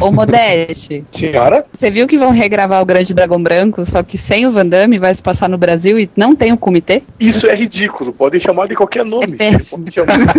Ô, Modeste. Senhora? Você viu que vão regravar o Grande Dragão Branco, só que sem o Van Damme vai se passar no Brasil e não tem o comitê? Isso é ridículo. Podem chamar de qualquer nome. É chamar...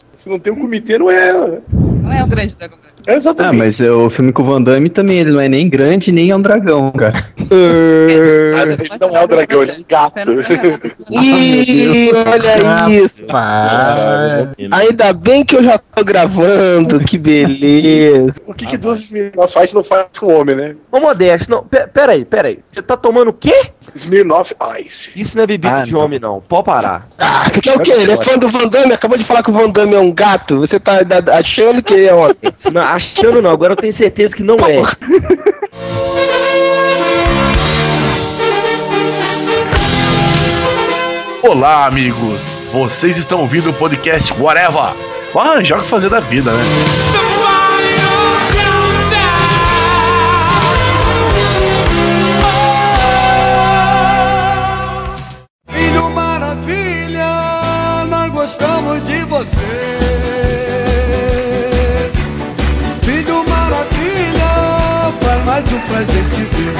Se não tem um comitê, não é. Não é o Grande Dragão Branco. É exatamente. Ah, mas é, o filme com o Van Damme também, ele não é nem grande, nem é um dragão, cara. Ah, ele não é um dragão, ele é um gato. Ih, olha isso. Ah, Ainda bem que eu já tô gravando, que beleza. O que, que duas Smirnoff faz não faz com homem, né? Ô, Modesto, não, pe- peraí, peraí. Você tá tomando o quê? Smirnoff Ice. Isso não é bebida Ah, de não. homem, não. Pode parar. Ah, você quer o quê? Ele é fã do Van Damme? Acabou de falar que o Van Damme é um gato. Você tá achando que ele é homem. Não, achando não, agora eu tenho certeza que não é. Olá, amigos! Vocês estão ouvindo o podcast Whatever. Vou arranjar o que fazer da vida, né? Filho Maravilha, nós gostamos de você. Mais um prazer te ver.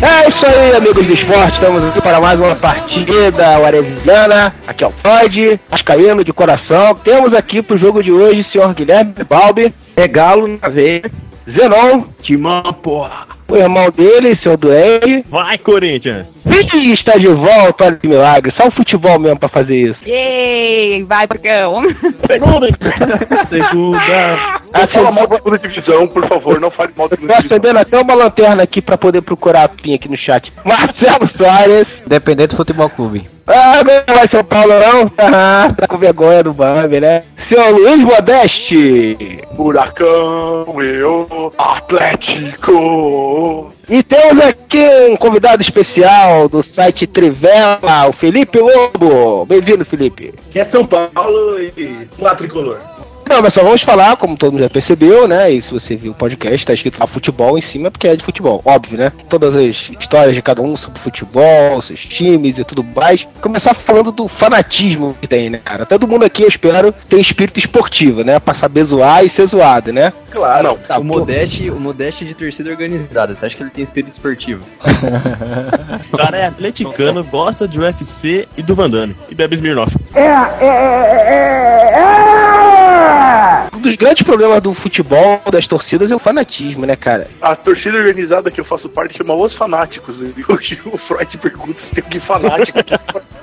É isso aí, amigos do esporte. Estamos aqui para mais uma partida waresiana. Aqui é o Todd, Ascaíno de coração. Temos aqui pro jogo de hoje o senhor Guilherme Balbi, é Galo na veia, Zenon, Timão, porra. o irmão dele, seu Duende. Vai, Corinthians! Ih, está de volta, olha que milagre. Só o futebol mesmo pra fazer isso. Yay! Vai, Brigão! Segunda! Não fala mal da segunda divisão, por favor, não fale mal da segunda divisão. acendendo até uma lanterna aqui pra poder procurar a pinha aqui no chat. Marcelo Soares. Independente do futebol clube. Ah, não vai São Paulo não? Ah, tá com vergonha do Bambi, né? Seu Luiz Modeste. Furacão, eu, Atlético. E temos aqui um convidado especial do site Trivela, o Felipe Lobo. Bem-vindo, Felipe. Que é São Paulo e lá tricolor. Não, mas só vamos falar, como todo mundo já percebeu, né? E se você viu o podcast, tá escrito lá futebol em cima, porque é de futebol, óbvio, né? Todas as histórias de cada um sobre futebol, seus times e tudo mais. Começar falando do fanatismo que tem, né, cara? Todo mundo aqui, eu espero, tem espírito esportivo, né? Pra saber zoar e ser zoado, né? Claro. Não. Tá, o Modeste, o Modeste é de torcida organizada. Você acha que ele tem espírito esportivo? O cara é atleticano, gosta de UFC e do Van Damme. E bebe Smirnoff. Um dos grandes problemas do futebol, das torcidas, é o fanatismo, né, cara? A torcida organizada que eu faço parte chama Os Fanáticos. E hoje o Freud pergunta se tem alguém fanático aqui.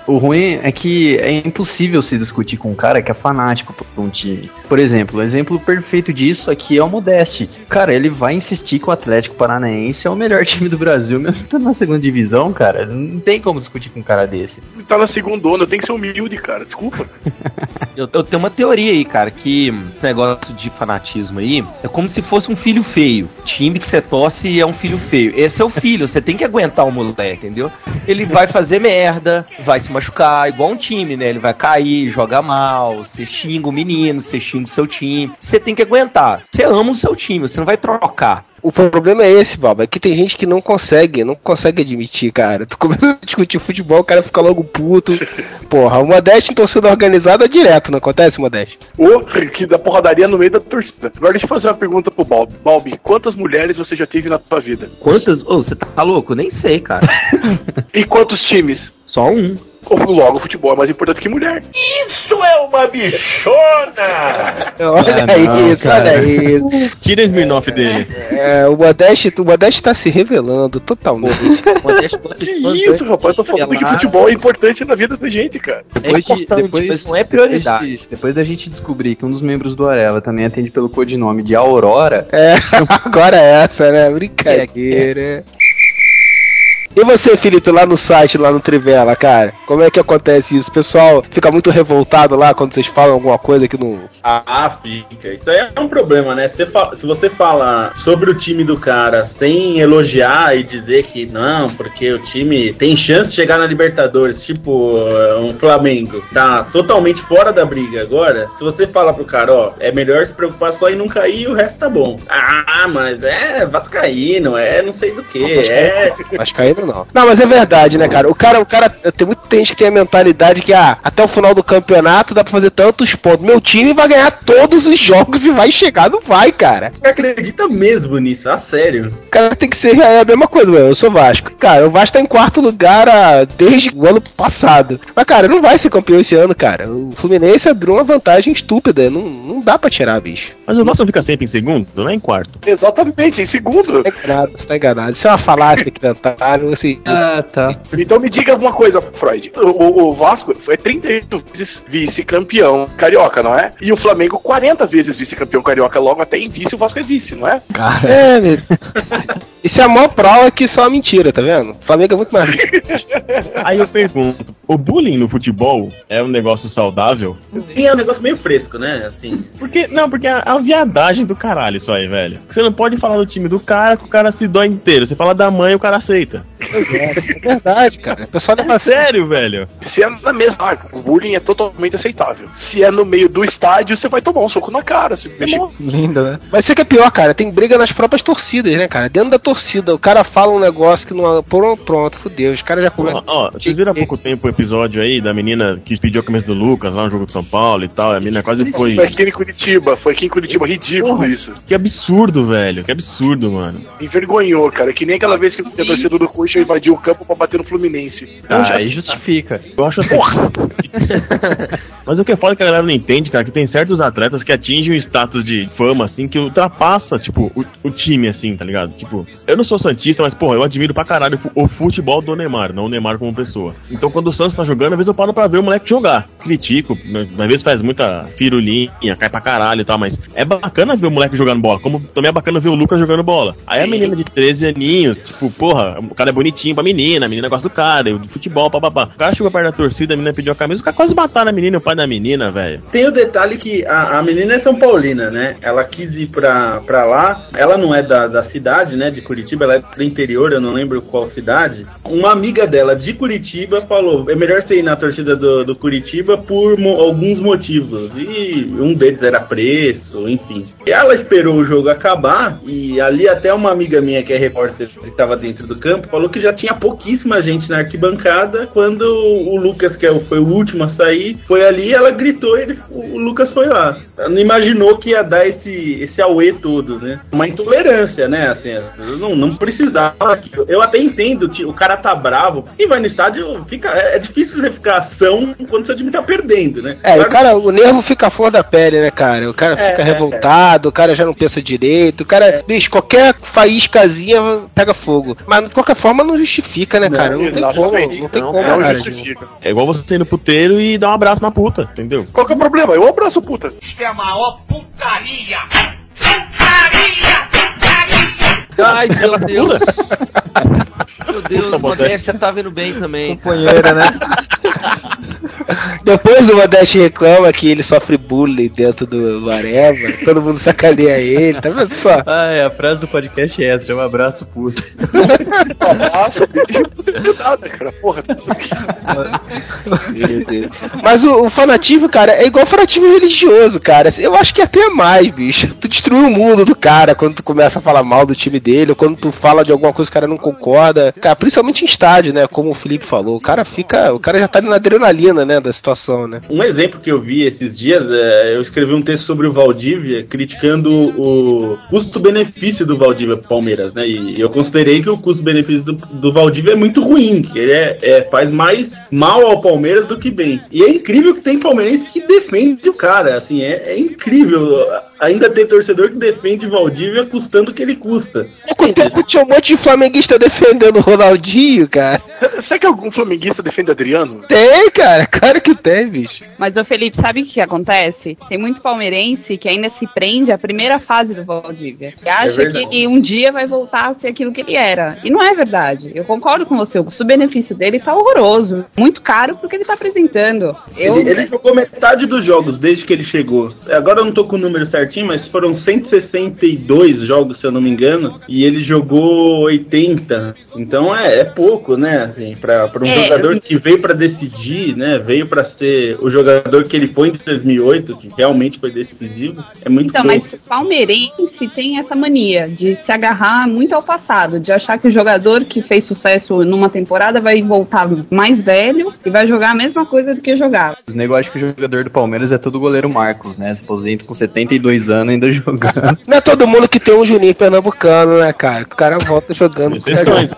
O ruim é que é impossível se discutir com um cara que é fanático por um time. Por exemplo, o exemplo perfeito disso aqui é o Modeste. Cara, ele vai insistir que o Atlético Paranaense é o melhor time do Brasil, mesmo estando na segunda divisão, cara. Não tem como discutir com um cara desse. tá na segunda onda, tem que ser humilde, cara. Desculpa. Eu, eu tenho uma teoria aí, cara, que esse negócio de fanatismo aí é como se fosse um filho feio. Time que você torce é um filho feio. Esse é o filho, você tem que aguentar o moleque, entendeu? Ele vai fazer merda, vai se machucar, igual um time, né? Ele vai cair, joga mal, você xinga o menino, você xinga o seu time. Você tem que aguentar. Você ama o seu time, você não vai trocar. O problema é esse, Baba, é que tem gente que não consegue, não consegue admitir, cara. Tu começa a discutir futebol, o cara fica logo puto. Porra, o Modeste em torcida organizada é direto, não acontece, Modeste? Ô, que da porradaria no meio da torcida. Agora deixa eu fazer uma pergunta pro Balbi. Balbi, quantas mulheres você já teve na tua vida? Quantas? Ô, você tá louco? Nem sei, cara. E quantos times? Só um. Logo, futebol é mais importante que mulher. Olha Ah, não, isso, cara. olha isso. Tira o Smirnoff dele. É, o Modeste, o Modeste tá se revelando totalmente. Modeste gosta Que de isso, rapaz? Eu tô falando que futebol é importante na vida da gente, cara. Depois, de, importante, depois, mas não é prioridade. depois de- depois da gente descobrir que um dos membros do Arela também atende pelo codinome de Aurora, É, agora é essa, né? Brincadeira. E você, Felipe, lá no site, lá no Trivela, cara? Como é que acontece isso? O pessoal fica muito revoltado lá quando vocês falam alguma coisa que não. Ah, fica. Isso aí é um problema, né? Você fa- se você fala sobre o time do cara sem elogiar e dizer que não, porque o time tem chance de chegar na Libertadores, tipo uh, um Flamengo, tá totalmente fora da briga agora. Se você fala pro cara, ó, é melhor se preocupar só em não cair e o resto tá bom. Ah, mas é Vascaíno, é não sei do que, é. Vascaíno não. Não, mas é verdade, né, cara? O cara, o cara tem muita gente que tem a mentalidade que ah, até o final do campeonato dá pra fazer tantos pontos. Meu time vai ganhar todos os jogos e vai chegar, não vai, cara. Você acredita mesmo nisso? A sério. O cara tem que ser é a mesma coisa, mano. Eu sou Vasco. Cara, o Vasco tá em quarto lugar ah, desde o ano passado. Mas, cara, não vai ser campeão esse ano, cara. O Fluminense abriu uma vantagem estúpida. Não, não dá pra tirar, bicho. Mas o Vasco fica sempre em segundo, não é em quarto. Exatamente, em segundo. Tá enganado, você tá enganado. Isso é uma falácia que inventaram. Assim, Ah, tá. Então me diga uma coisa, Freud. O, o- Vasco foi 38 vezes vice-campeão carioca, não é? E o Flamengo 40 vezes vice-campeão carioca. Logo até em vice o Vasco é vice, não é? Cara. É, meu. Isso é a maior prova que isso é uma mentira, tá vendo? O Flamengo é muito mais. Aí eu pergunto, o bullying no futebol é um negócio saudável? E é um negócio meio fresco, né? Assim. Porque, não, porque é a viadagem do caralho isso aí, velho. Você não pode falar do time do cara que o cara se dói inteiro. Você fala da mãe o cara aceita. É verdade, cara. O pessoal É leva a sério. velho. Se é na mesma área, o bullying é totalmente aceitável. Se é no meio do estádio, você vai tomar um soco na cara. Se mexer Lindo, né? Mas isso que é pior, cara. Tem briga nas próprias torcidas, né, cara? Dentro da torcida, o cara fala um negócio que não. Pronto, pronto, fudeu. Os caras já Ó, começam. ó, vocês viram há pouco tempo o episódio aí da menina que pediu a camisa do Lucas lá no jogo de São Paulo e tal. A menina quase foi. Foi aqui em Curitiba, foi aqui em Curitiba, ridículo isso. Que absurdo, velho. Que absurdo, mano. Envergonhou, cara. Que nem aquela vez que a torcida do Coxa invadiu o campo pra bater no Fluminense. Ah, aí justifica. Eu acho assim. Mas o que é foda é que a galera não entende, cara, que tem certos atletas que atingem um status de fama, assim, que ultrapassa, tipo, o, o time, assim, tá ligado? Tipo, eu não sou Santista, mas, porra, eu admiro pra caralho o futebol do Neymar, não o Neymar como pessoa. Então, quando o Santos tá jogando, às vezes eu paro pra ver o moleque jogar. Critico, né, às vezes faz muita firulinha, cai pra caralho e tal, mas é bacana ver o moleque jogando bola, como também é bacana ver o Lucas jogando bola. Aí a menina de 13 aninhos, tipo, porra, o cara é bonitinho pra menina, a menina gosta do cara, de futebol, papapá. O cara chegou perto da torcida, a menina pediu a camisa, o cara quase mataram a menina e o pai da menina, velho. Tem o detalhe que a, a menina é São Paulina, né? Ela quis ir pra, pra lá. Ela não é da, da cidade, né? De Curitiba, ela é do interior, eu não lembro qual cidade. Uma amiga dela de Curitiba falou: é melhor você ir na torcida do, do Curitiba por mo- alguns motivos. E um deles era preço, enfim. Ela esperou o jogo acabar. E ali até uma amiga minha que é repórter que estava dentro do campo falou que já tinha pouquíssima gente na arquibancada quando o Lucas, que é foi o último a sair, foi ali ela gritou e ele, o Lucas foi lá. Ela não imaginou que ia dar esse, esse auê todo, né? Uma intolerância, né? Assim, não, não precisava. Eu até entendo que o cara tá bravo e vai no estádio, fica, é, é difícil você ficar ação quando seu time tá perdendo, né? É, Claro o cara, o nervo fica fora da pele, né, cara? O cara É, fica é, revoltado, o cara já não pensa direito, o cara, bicho, qualquer faíscazinha pega fogo. Mas de qualquer forma não justifica, né, cara? Não, tem como, exatamente. não tem Não, como, Não cara. justifica. É igual você ir no puteiro e dar um abraço na puta, entendeu? Qual que é o problema? Eu abraço puta. Ai, meu Deus. Meu Deus, Puta, Modéstia tá vendo bem também. Companheira, né? Depois o Modeste reclama que ele sofre bullying dentro do, do Areva, todo mundo sacaneia ele, tá vendo só? Ah, é, a frase do podcast é essa, é um abraço puto. Nossa, tem nada, cara. Porra, tá. Mas o, o fanatismo, cara, é igual fanatismo religioso, cara. Eu acho que até mais, bicho. Tu destrui o mundo do cara quando tu começa a falar mal do time dele, ou quando tu fala de alguma coisa que o cara não concorda. Cara, principalmente em estádio, né? Como o Felipe falou. O cara fica. O cara já tá ali na adrenalina, né? Da situação, né? Um exemplo que eu vi esses dias, é, eu escrevi um texto sobre o Valdívia, criticando o custo-benefício do Valdívia pro Palmeiras, né? E eu considerei que o custo-benefício do, do Valdívia é muito ruim, que ele é, é- faz mais mal ao Palmeiras do que bem. E é incrível que tem palmeirense que defende o cara, assim, é, é incrível ainda ter torcedor que defende o Valdívia custando o que ele custa. Com o tempo tinha um monte de flamenguista defendendo o Ronaldinho, cara. Será que algum flamenguista defende Adriano? Tem, cara. Claro que tem, bicho. Mas, ô Felipe, sabe o que, que acontece? Tem muito palmeirense que ainda se prende à primeira fase do Valdívia. Que acha verdade. que um dia vai voltar a ser aquilo que ele era. E não é verdade. Eu concordo com você. O custo-benefício dele tá horroroso. Muito caro pro que ele tá apresentando. Eu, Ele, ele jogou metade dos jogos desde que ele chegou. Agora eu não tô com o número certinho, mas foram 162 jogos, se eu não me engano, e ele jogou 80. Então é, é pouco, né? Assim, pra, pra um É, jogador eu- que veio pra decidir, né? Veio pra ser o jogador que ele foi em 2008, que realmente foi decisivo. É muito Então, mas o palmeirense tem essa mania de se agarrar muito ao passado, de achar que o jogador que fez sucesso numa temporada vai voltar mais velho e vai jogar a mesma coisa do que jogava. Os negócios que o jogador do Palmeiras é todo goleiro Marcos, né? Se aposenta com 72 anos ainda jogando. Não é todo mundo que tem um Juninho Pernambucano, né, cara? O cara volta jogando. Exceções.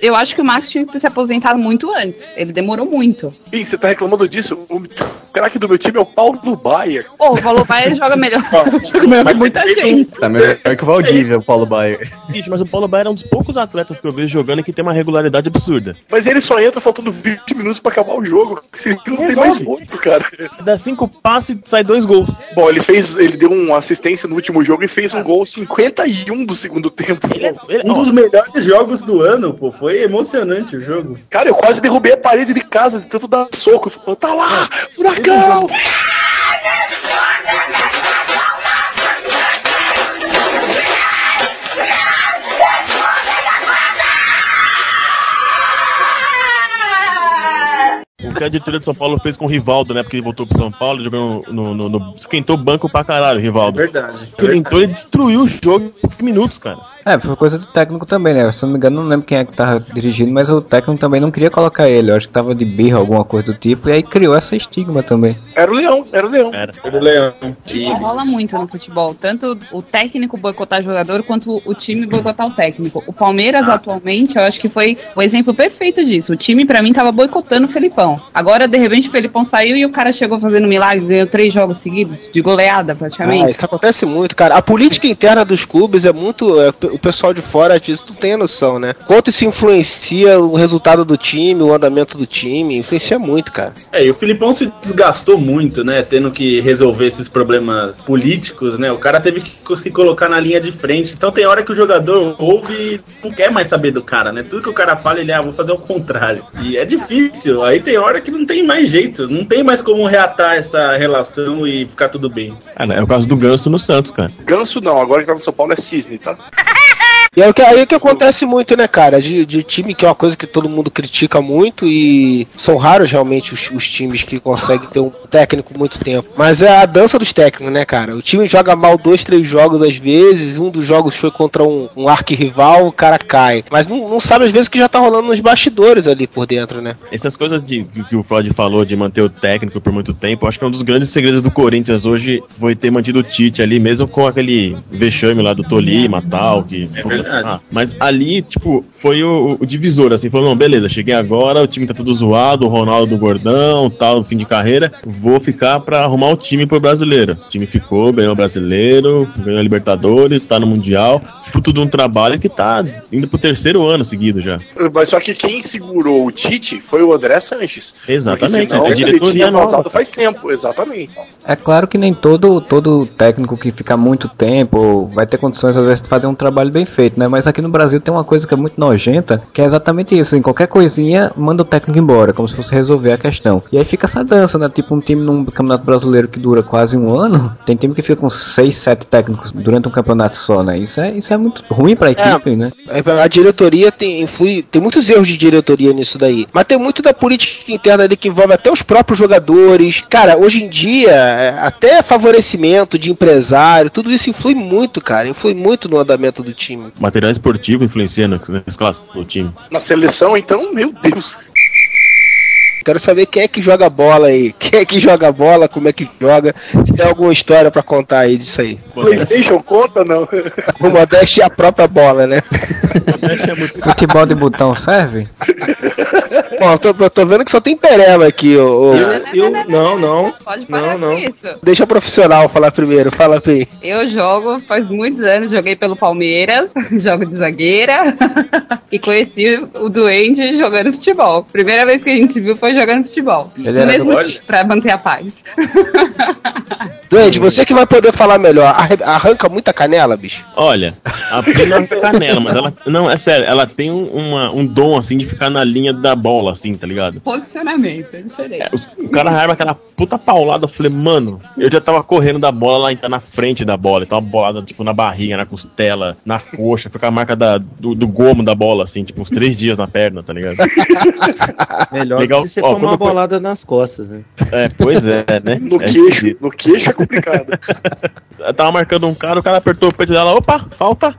Eu acho que o Marcos tinha que ter se aposentado muito antes. Ele demorou muito. Ih, você tá reclamando disso? O craque do meu time é o Paulo Baier. Ô, o Paulo Baier joga melhor. joga melhor que muita gente. Tá melhor que o Valdívia, o Paulo Baier. Bicho, mas o Paulo Baier é um dos poucos atletas que eu vejo jogando que tem uma regularidade absurda. Mas ele só entra faltando 20 minutos pra acabar o jogo. Esse não tem mais muito, cara. Dá cinco passes e sai dois gols. Bom, ele fez. Ele deu uma assistência no último jogo e fez um gol 51 do segundo tempo. Ele- Um ó, dos melhores jogos do ano, pô. Foi emocionante o jogo. Cara, eu quase derrubei a parede de casa de tanto dar soco. Falei, tá lá, furacão! o que a diretoria de São Paulo fez com o Rivaldo, né? Porque ele voltou pro São Paulo, jogando no, no- no- esquentou o banco pra caralho, o Rivaldo. Verdade. Ele entrou e destruiu o jogo em poucos minutos, cara. É, foi coisa do técnico também, né? Se eu não me engano, não lembro quem é que tava dirigindo, mas o técnico também não queria colocar ele. Eu acho que tava de birra, alguma coisa do tipo, e aí criou essa estigma também. Era o Leão, era o Leão. Era. Do Leão. Isso rola muito no futebol. Tanto o técnico boicotar jogador quanto o time boicotar o técnico. O Palmeiras, atualmente, eu acho que foi o exemplo perfeito disso. O time, pra mim, tava boicotando o Felipão. Agora, de repente, o Felipão saiu e o cara chegou fazendo milagre, ganhou três jogos seguidos, de goleada, Ah, praticamente. isso acontece muito, cara. A política interna dos clubes é muito. é, o pessoal de fora disso não tem a noção, né? Quanto isso influencia o resultado do time, o andamento do time, influencia muito, cara. É, e o Filipão se desgastou muito, né? Tendo que resolver esses problemas políticos, né? O cara teve que se colocar na linha de frente. Então tem hora que o jogador ouve e não quer mais saber do cara, né? Tudo que o cara fala, ele, ah, vou fazer o contrário. E é difícil. Aí tem hora que não tem mais jeito. Não tem mais como reatar essa relação e ficar tudo bem. Cara, é o caso do Ganso no Santos, cara. Ganso não, agora que tá no São Paulo é Cisne, tá? E é o que, aí que acontece muito, né, cara? De, de time que é uma coisa que todo mundo critica muito e são raros realmente os, os times que conseguem ter um técnico muito tempo. Mas é a dança dos técnicos, né, cara? O time joga mal dois, três jogos às vezes, um dos jogos foi contra um, um arquirrival, o cara cai. Mas não, não sabe às vezes que já tá rolando nos bastidores ali por dentro, né? Essas coisas de, que, que o Freud falou de manter o técnico por muito tempo, eu acho que é um dos grandes segredos do Corinthians hoje foi ter mantido o Tite ali, mesmo com aquele vexame lá do Tolima e tal. Que, É. Ah, mas ali, tipo, foi o, o divisor, assim, falou, não, beleza, cheguei agora, o time tá tudo zoado, o Ronaldo gordão, tal, fim de carreira, vou ficar pra arrumar o time pro brasileiro. O time ficou, ganhou o brasileiro, ganhou a Libertadores, tá no Mundial, fruto de um trabalho que tá indo pro terceiro ano seguido já. Mas só que quem segurou o Tite foi o André Sanches. Exatamente, senão é a diretoria tinha nova. faz tempo, exatamente. É claro que nem todo, todo técnico que fica muito tempo vai ter condições às vezes de fazer um trabalho bem feito, né? Mas aqui no Brasil tem uma coisa que é muito nojenta, que é exatamente isso, em qualquer coisinha manda o técnico embora, como se fosse resolver a questão. E aí fica essa dança, né? Tipo um time num campeonato brasileiro que dura quase um ano, tem time que fica com seis, sete técnicos durante um campeonato só, né? Isso é, isso é muito ruim pra equipe, né? É, A diretoria tem, influi, tem muitos erros de diretoria nisso daí. Mas tem muito da política interna ali que envolve até os próprios jogadores. Cara, hoje em dia, é, até favorecimento de empresário, tudo isso influi muito, cara. Influi muito no andamento do time. Material esportivo influencia na, na escalação do time. Na seleção, então, meu Deus. Quero saber quem é que joga bola aí. Quem é que joga bola, como é que joga. Se tem alguma história pra contar aí disso aí. Playstation conta, não? O Modeste é a própria bola, né? Futebol de botão serve? Eu tô, tô vendo que só tem pereba aqui, ô. ô. Eu, não, não. Pode parar Não, não. isso. Deixa o profissional falar primeiro, fala bem. Eu jogo faz muitos anos, joguei pelo Palmeiras, jogo de zagueira, e conheci o doente jogando futebol. Primeira vez que a gente se viu foi jogando futebol. Ele mesmo time, pra manter a paz. Doente, você que vai poder falar melhor. Arre- Arranca muita canela, bicho? Olha, a Pina é canela, mas ela. Não, é sério, ela tem um, uma- um dom assim de ficar na linha da bola assim, tá ligado? Posicionamento, é diferente. É, o cara arma aquela puta paulada, eu falei, mano, eu já tava correndo da bola, lá entrar na frente da bola, então uma bolada, tipo, na barriga, na costela, na coxa, foi com a marca da, do, do gomo da bola, assim, tipo, uns três dias na perna, tá ligado? Melhor Legal. que você Ó, tomar uma foi- bolada nas costas, né? É, pois é, né? No É queixo, esquisito. no queixo é complicado. Eu tava marcando um cara, o cara apertou o peito dela, opa, falta.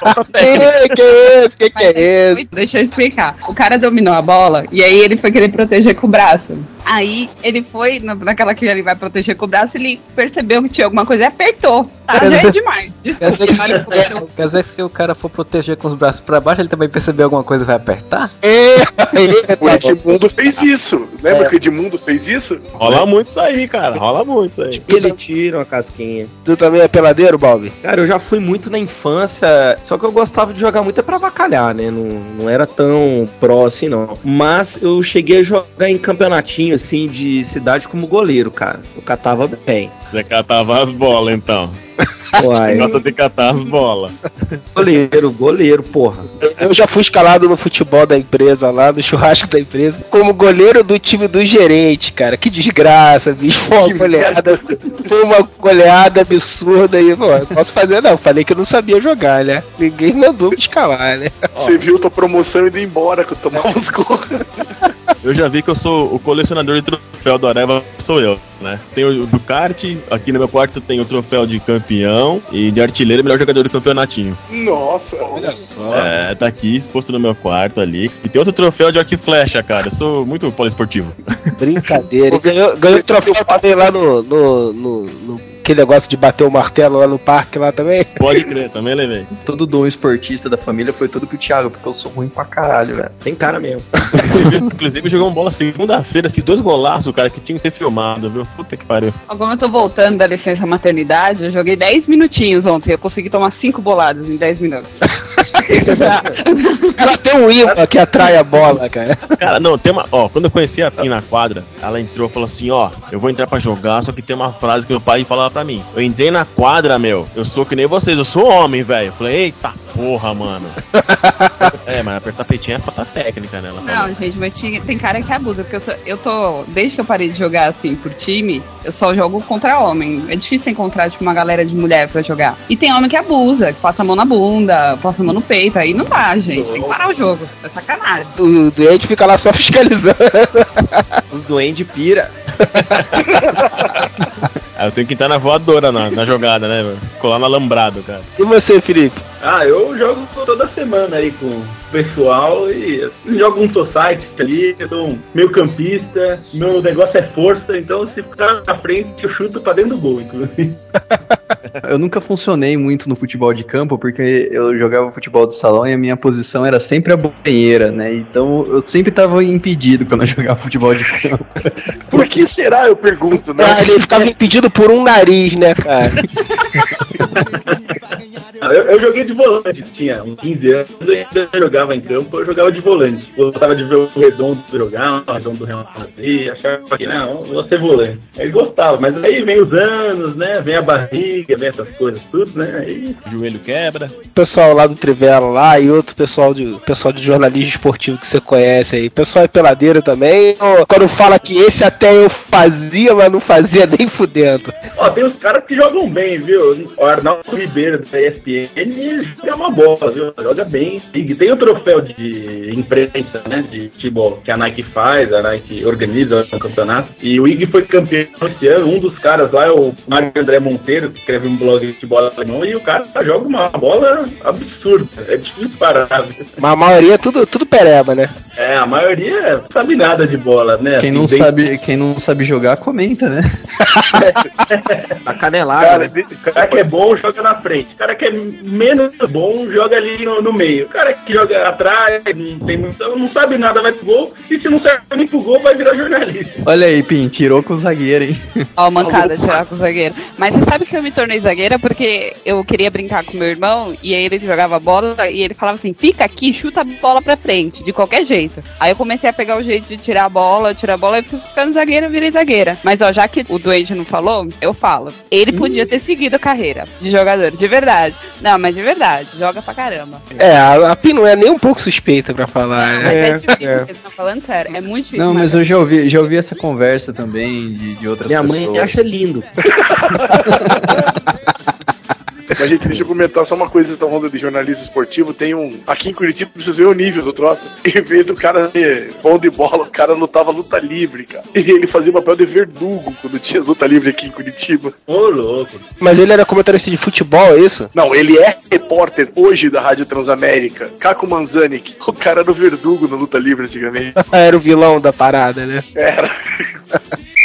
Falta Que, que é esse? Que que é esse? aí, Deixa eu explicar. O cara dominou a bola e aí ele foi querer proteger com o braço. Aí ele foi, na- naquela que ele vai proteger com o braço, ele percebeu que tinha alguma coisa e apertou. Tá, Quer já é dizer- demais. Quer Desculpa. dizer, que, quer dizer que se o cara for proteger com os braços pra baixo, ele também perceber alguma coisa e vai apertar? É, é, O Edmundo fez isso. Lembra É. que o Edmundo fez isso? Rola muito isso aí, cara, rola muito isso aí. E ele tira uma casquinha. Tu também é peladeiro, Balbi? Cara, eu já fui muito na infância, só que eu gostava de jogar muito é pra avacalhar, né? Não, não era tão pró assim, não. Mas eu cheguei a jogar em campeonatinho, assim, de cidade como goleiro, cara. Eu catava bem. Você catava as bolas, então. Uai, Gosta de catar as bolas. goleiro, goleiro, porra. Eu já fui escalado no futebol da empresa lá, no churrasco da empresa, como goleiro do time do gerente, cara. Que desgraça, bicho. Foi uma goleada. Foi uma goleada absurda aí, pô. Não posso fazer não. Falei que eu não sabia jogar, né? Ninguém mandou me escalar, né? Você viu tua promoção indo embora que eu tomava os gols. Eu já vi que eu sou o colecionador de troféu do Areva, sou eu, né? Tem o do kart, aqui no meu quarto tem o troféu de campeão e de artilheiro melhor jogador do campeonatinho. Nossa, Olha só. É, tá aqui exposto no meu quarto ali. E tem outro troféu de arco e flecha, cara. Eu sou muito poliesportivo. Brincadeira. Ganhou, ganhou o troféu também lá no, no, no, no- Aquele negócio de bater o martelo lá no parque lá também. Pode crer, também levei. Todo dom esportista da família foi todo pro Thiago, porque eu sou ruim pra caralho, velho. Tem cara mesmo. Inclusive, inclusive jogou uma bola segunda-feira, fiz dois golaços, cara, que tinha que ter filmado, viu? Puta que pariu. Como eu tô voltando da licença maternidade, eu joguei 10 minutinhos ontem. Eu consegui tomar 5 boladas em 10 minutos. Ela tem um imã que atrai a bola, cara. Cara, não, tem uma. Ó, quando eu conheci a Pim na quadra, ela entrou e falou assim: Ó, eu vou entrar pra jogar, só que tem uma frase que meu pai falava pra mim. Eu entrei na quadra, meu, eu sou que nem vocês, eu sou homem, velho. Eu falei: Eita porra, mano. é, mas apertar peitinho é falta técnica, né? Ela Não, falou. gente, mas tem cara que abusa, porque eu, sou- eu tô. Desde que eu parei de jogar assim por time, eu só jogo contra homem. É difícil encontrar, tipo, uma galera de mulher pra jogar. E tem homem que abusa, que passa a mão na bunda, passa a mão no peito, aí não dá, gente. Tem que parar o jogo. É sacanagem. O doente fica lá só fiscalizando. Os duendes pira. Ah, eu tenho que entrar na voadora na, na jogada, né, mano? Colar no alambrado, cara. E você, Felipe? Ah, eu jogo toda semana aí com o pessoal e jogo um society ali, eu sou um meio campista, meu negócio é força, então se ficar na frente eu chuto pra dentro do gol, inclusive. Eu nunca funcionei muito no futebol de campo, porque eu jogava futebol do salão e a minha posição era sempre a banheira, né? Então eu sempre tava impedido quando eu jogava futebol de campo. Por que será, eu pergunto, né? Ah, ele ficava impedido por um nariz, né, cara? Ah, Eu, eu joguei de volante, tinha uns 15 anos, eu ainda jogava em campo, eu jogava de volante. Gostava de ver o redondo jogar, o redondo do Real Madrid, achava que não, vou ser volante. Aí gostava, mas aí vem os anos, né? Vem a barriga, vem essas coisas tudo, né? Aí O joelho quebra. O pessoal lá do Trivela lá e outro pessoal de, pessoal de jornalismo esportivo que você conhece aí. O pessoal é peladeiro também. Ou quando fala que esse até eu fazia, mas não fazia nem fudendo. Ó, tem uns caras que jogam bem, viu? O Arnaldo Ribeiro da ESPN joga uma bola, viu? Joga bem. E tem o troféu de imprensa, né? De futebol, que a Nike faz, a Nike organiza o campeonato. E o IG foi campeão esse ano. Um dos caras lá é o Mário André Monteiro, que escreve um blog de futebol alemão, e o cara joga uma bola absurda. É difícil parar. viu? Mas a maioria é tudo, tudo pereba, né? É, a maioria sabe nada de bola, né? Quem não, sabe, quem não sabe jogar, comenta, né? A canelada, Cara, né? o cara que é bom joga na frente. O cara que é menos bom joga ali no, no meio. O cara que joga atrás, não, tem, não sabe nada, vai pro gol. E se não serve nem pro gol, vai virar jornalista. Olha aí, Pim, tirou com o zagueiro, hein? Ó, mancada, tirar com o zagueiro. Mas você sabe que eu me tornei zagueira porque eu queria brincar com meu irmão e aí ele jogava bola e ele falava assim: fica aqui, chuta a bola pra frente, de qualquer jeito. Aí eu comecei a pegar o jeito de tirar a bola, tirar a bola e fui ficando zagueira, eu virei zagueira. Mas ó, já que o Duende não falou, eu falo. Ele podia ter seguido a carreira de jogador, de verdade. Não, mas de verdade, joga pra caramba. É, a, a Pi não é nem um pouco suspeita pra falar. Mas é, né? difícil, É. porque vocês estão falando sério. É muito difícil. Não, mas eu já ouvi, já ouvi essa conversa também de, de outras Minha pessoas. mãe acha lindo. Mas, gente, deixa eu comentar só uma coisa, vocês estão falando de jornalista esportivo, tem um... Aqui em Curitiba, pra vocês verem o nível do troço. Em vez do cara ser bom de bola, o cara lutava luta livre, cara. E ele fazia o papel de verdugo quando tinha luta livre aqui em Curitiba. Ô, louco. Mas ele era comentarista de futebol, é isso? Não, ele é repórter hoje da Rádio Transamérica. Caco Manzani, o cara era o verdugo na luta livre antigamente. era o vilão da parada, né? Era.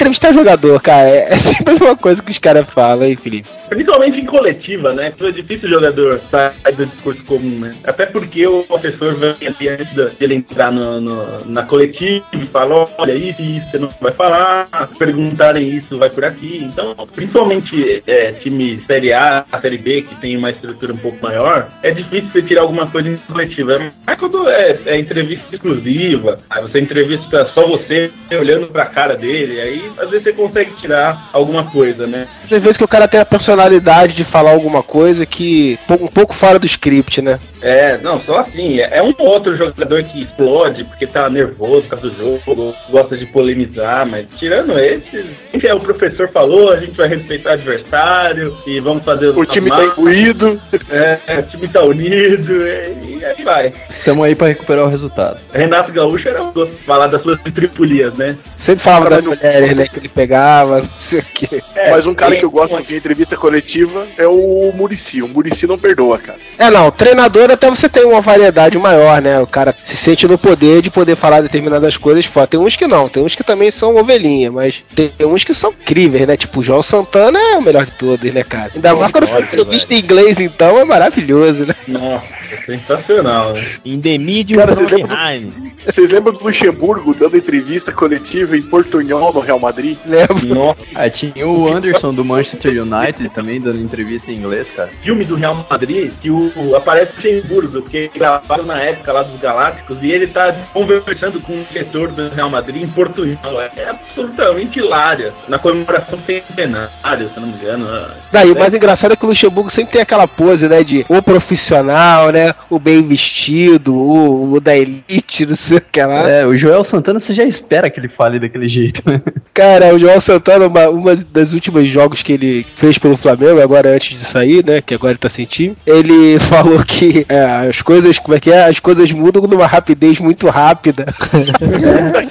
Entrevistar jogador, cara, é, é sempre uma coisa que os caras falam, hein, Felipe? Principalmente em coletiva, né? É difícil o jogador sair do discurso comum, né? Até porque o professor vem ali antes da- dele entrar no, no- na coletiva e fala, olha, isso isso você não vai falar, perguntarem isso vai por aqui. Então, principalmente é, time Série A, Série B, que tem uma estrutura um pouco maior, é difícil você tirar alguma coisa em coletiva. Mas quando é, é entrevista exclusiva, aí você entrevista só você olhando pra cara dele, aí às vezes você consegue tirar alguma coisa, né? Às vezes que o cara tem a personalidade de falar alguma coisa que um pouco fora do script, né? É, não, só assim, é é um outro jogador que explode porque tá nervoso por causa do jogo, gosta de polemizar, mas tirando esse, que é o professor falou, a gente vai respeitar o adversário e vamos fazer O time tá imbuído. É, o time tá unido e, e aí vai. Estamos aí pra recuperar o resultado. Renato Gaúcho era o falar das suas tripulias, né? Sempre falava das o- mulheres, né, que ele pegava, não sei o quê. É, Mas um cara que eu gosto de entrevista coletiva é o Murici. O Murici não perdoa, cara. É, não, treinador até você tem uma variedade maior, né? O cara se sente no poder de poder falar determinadas coisas fora. Tem uns que não, tem uns que também são ovelhinha, mas tem uns que são incríveis, né? Tipo, o João Santana é o melhor de todos, né, cara? Ainda mais quando você entrevista em inglês, então, é maravilhoso, né? Nossa, sensacional, né? Indemídio Cara, vocês lembram do- Trondheim. Vocês lembram do Luxemburgo dando entrevista coletiva em Portunhol no Real Madrid? Lembra? Nossa, Ah, tinha o Anderson do Manchester United também dando entrevista em inglês, cara. filme do Real Madrid que o, o- aparece o Luxemburgo, porque gravaram na época lá dos Galácticos e ele tá conversando com o diretor do Real Madrid em português. É absolutamente hilário. Na comemoração centenário, se eu não me engano. Daí, o mais engraçado é que o Luxemburgo sempre tem aquela pose, né, de o profissional, né, o bem vestido, o, o da elite, não sei o que lá. É, o Joel Santana você já espera que ele fale daquele jeito, né? Cara, o João Santana, uma, uma das últimas jogos que ele fez pelo Flamengo, agora antes de sair, né? Que agora ele tá sem time, ele falou que é, as coisas, como é que é? As coisas mudam numa rapidez muito rápida.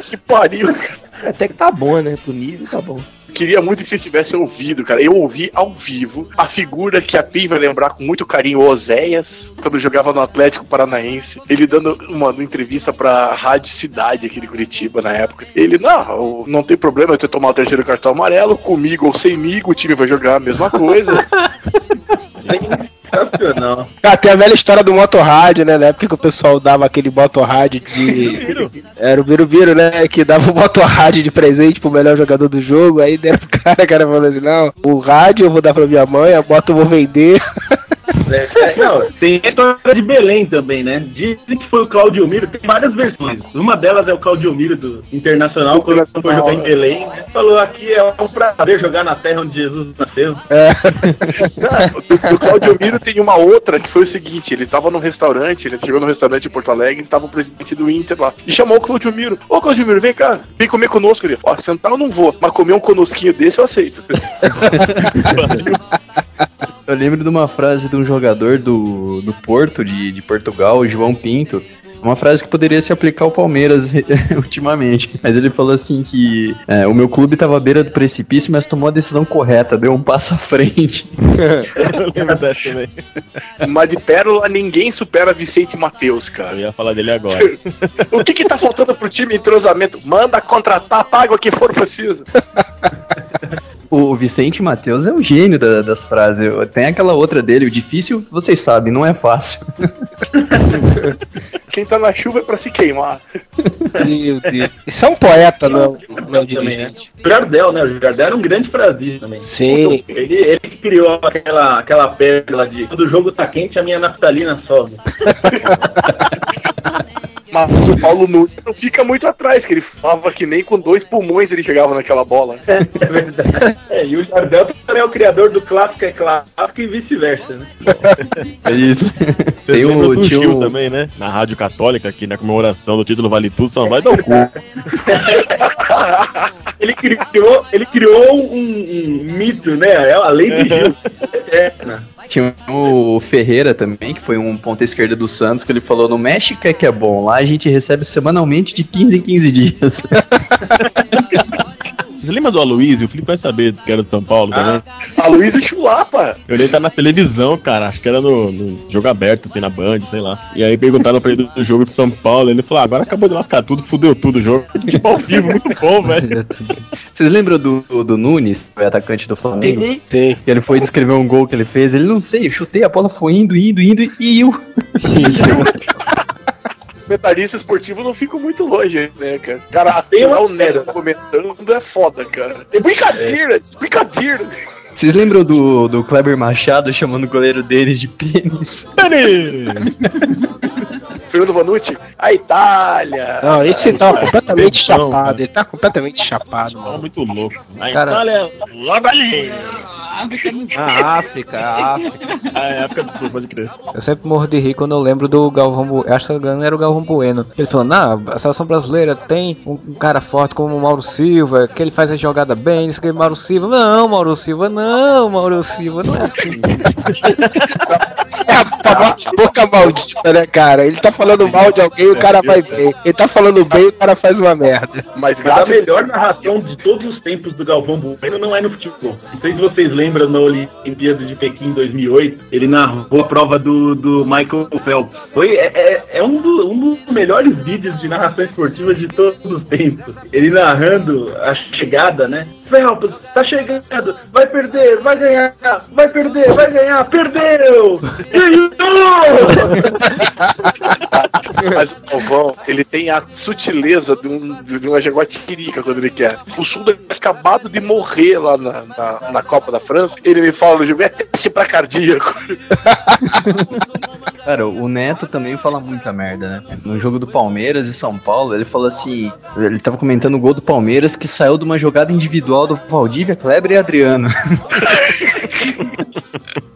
Que pariu. Até que tá bom, né? Pro nível tá bom. Queria muito que vocês tivessem ouvido, cara. Eu ouvi ao vivo a figura que a Pim vai lembrar com muito carinho, o Oséias, quando jogava no Atlético Paranaense. Ele dando uma entrevista pra Rádio Cidade aqui de Curitiba na época. Ele, não, não tem problema eu ter tomado o terceiro cartão amarelo, comigo ou semigo, o time vai jogar a mesma coisa. Sensacional. Cara, tem a velha história do motorrádio, né? Na época que o pessoal dava aquele motorrádio de. Era o Birubiru, né? Que dava o motorrádio de presente pro melhor jogador do jogo. Aí deram pro cara, o cara falou assim: não, o rádio eu vou dar pra minha mãe, a moto eu vou vender. É, é, não, tem a história de Belém também, né? Dizem que foi o Claudio Miro, tem várias versões. Uma delas é o Claudio Miro do Internacional, quando foi jogar em é. Belém. né? Falou aqui é um prazer jogar na terra onde Jesus nasceu. É. do Claudio Miro tem uma outra que foi o seguinte: ele tava num restaurante, ele chegou no restaurante em Porto Alegre, tava o presidente do Inter lá. E chamou o Claudio Miro: Ô Claudio Miro, vem cá, vem comer conosco. Ele, ó, sentar eu não vou, mas comer um conosquinho desse eu aceito. Eu lembro de uma frase de um jogador do, do Porto, de, de Portugal, o João Pinto. Uma frase que poderia se aplicar ao Palmeiras ultimamente. Mas ele falou assim que é, o meu clube estava à beira do precipício, mas tomou a decisão correta, deu um passo à frente. Eu lembro dessa também. mas de pérola, ninguém supera Vicente Matheus, Eu cara. ia falar dele agora. O que que tá faltando pro time entrosamento? Manda contratar, paga o que for preciso. O Vicente Matheus é o gênio da- das frases. Tem aquela outra dele, o difícil, vocês sabem, não é fácil. Quem tá na chuva é pra se queimar. Meu Deus. Isso é um poeta, não, não também, né? dirigente. O Jardel, né? O Jardel era um grande frasista também. Sim. Ele, ele que criou aquela, aquela pérola de quando o jogo tá quente, a minha naftalina sobe. Mas o Paulo Nunes não fica muito atrás, que ele falava que nem com dois pulmões ele chegava naquela bola. É verdade. É, e o Jardel também é o criador do clássico é clássico e vice-versa, né? É isso. Vocês Tem o do tio- Gil também, né? Na Rádio Católica, que na comemoração do título Vale Tudo só vai dar o cu. Ele criou, ele criou um, um mito, né? É a lei de Gil. Eterna. Tinha o Ferreira também, que foi um ponta esquerda do Santos, que ele falou: no México é que é bom, lá a gente recebe semanalmente de 15 em 15 dias. Você lembra do Aloysio? O Felipe vai saber que era de São Paulo também. A Luísa Chulapa. Eu olhei tá na televisão, cara. Acho que era no, no jogo aberto, assim, na Band, sei lá. E aí perguntaram pra ele do jogo de São Paulo. Ele falou: ah, agora acabou de lascar tudo, fudeu tudo o jogo. Tipo ao vivo, muito bom, velho. Vocês lembram do, do Nunes, o atacante do Flamengo? Sim. Sim. Que ele foi descrever um gol que ele fez, ele não sei, eu chutei, a bola foi indo, indo, indo e eu. Comentarista esportivo não fica muito longe, né, cara? Cara, até o Neto comentando é foda, cara. É brincadeira, é brincadeira. Vocês lembram do, do Kleber Machado chamando o goleiro deles de pênis? Fernando Vanucci, a Itália. Não, esse tá completamente chapado. Ele tá completamente chapado, mano. muito louco. A Cara- Itália, logo ali. A África, a África. Ah, é época do sul, pode crer. Eu sempre morro de rir quando eu lembro do Galvão Bueno. Acho que não era o Galvão Bueno. Ele falou: Não, a seleção brasileira tem um, cara forte como o Mauro Silva, que ele faz a jogada bem. Isso que Mauro Silva. Não, Mauro Silva, não, Mauro Silva, não é assim. É a famosa boca maldita, né, cara? Ele tá falando mal de alguém, o cara vai bem. Ele tá falando bem, o cara faz uma merda. Mas Mas a melhor narração de todos os tempos do Galvão Bueno não é no futebol. Não sei se vocês lembram na Olimpíada de Pequim 2008, ele narrou a prova do, do Michael Phelps. Foi, é, é- é um, do- um dos melhores vídeos de narração esportiva de todos os tempos. Ele narrando a chegada, né? Phelps, tá chegando, vai perder, vai ganhar, vai perder, vai ganhar, perdeu! Ganhou! mas o Galvão, ele tem a sutileza de, um, de uma jaguatirica quando ele quer. O Sul é acabado de morrer lá na, na, na Copa da França. Ele me fala no jogo, é teste pra cardíaco. Cara, o Neto também fala muita merda, né? No jogo do Palmeiras e São Paulo, ele falou assim: ele tava comentando o gol do Palmeiras que saiu de uma jogada individual do Valdívia, Kleber e Adriano.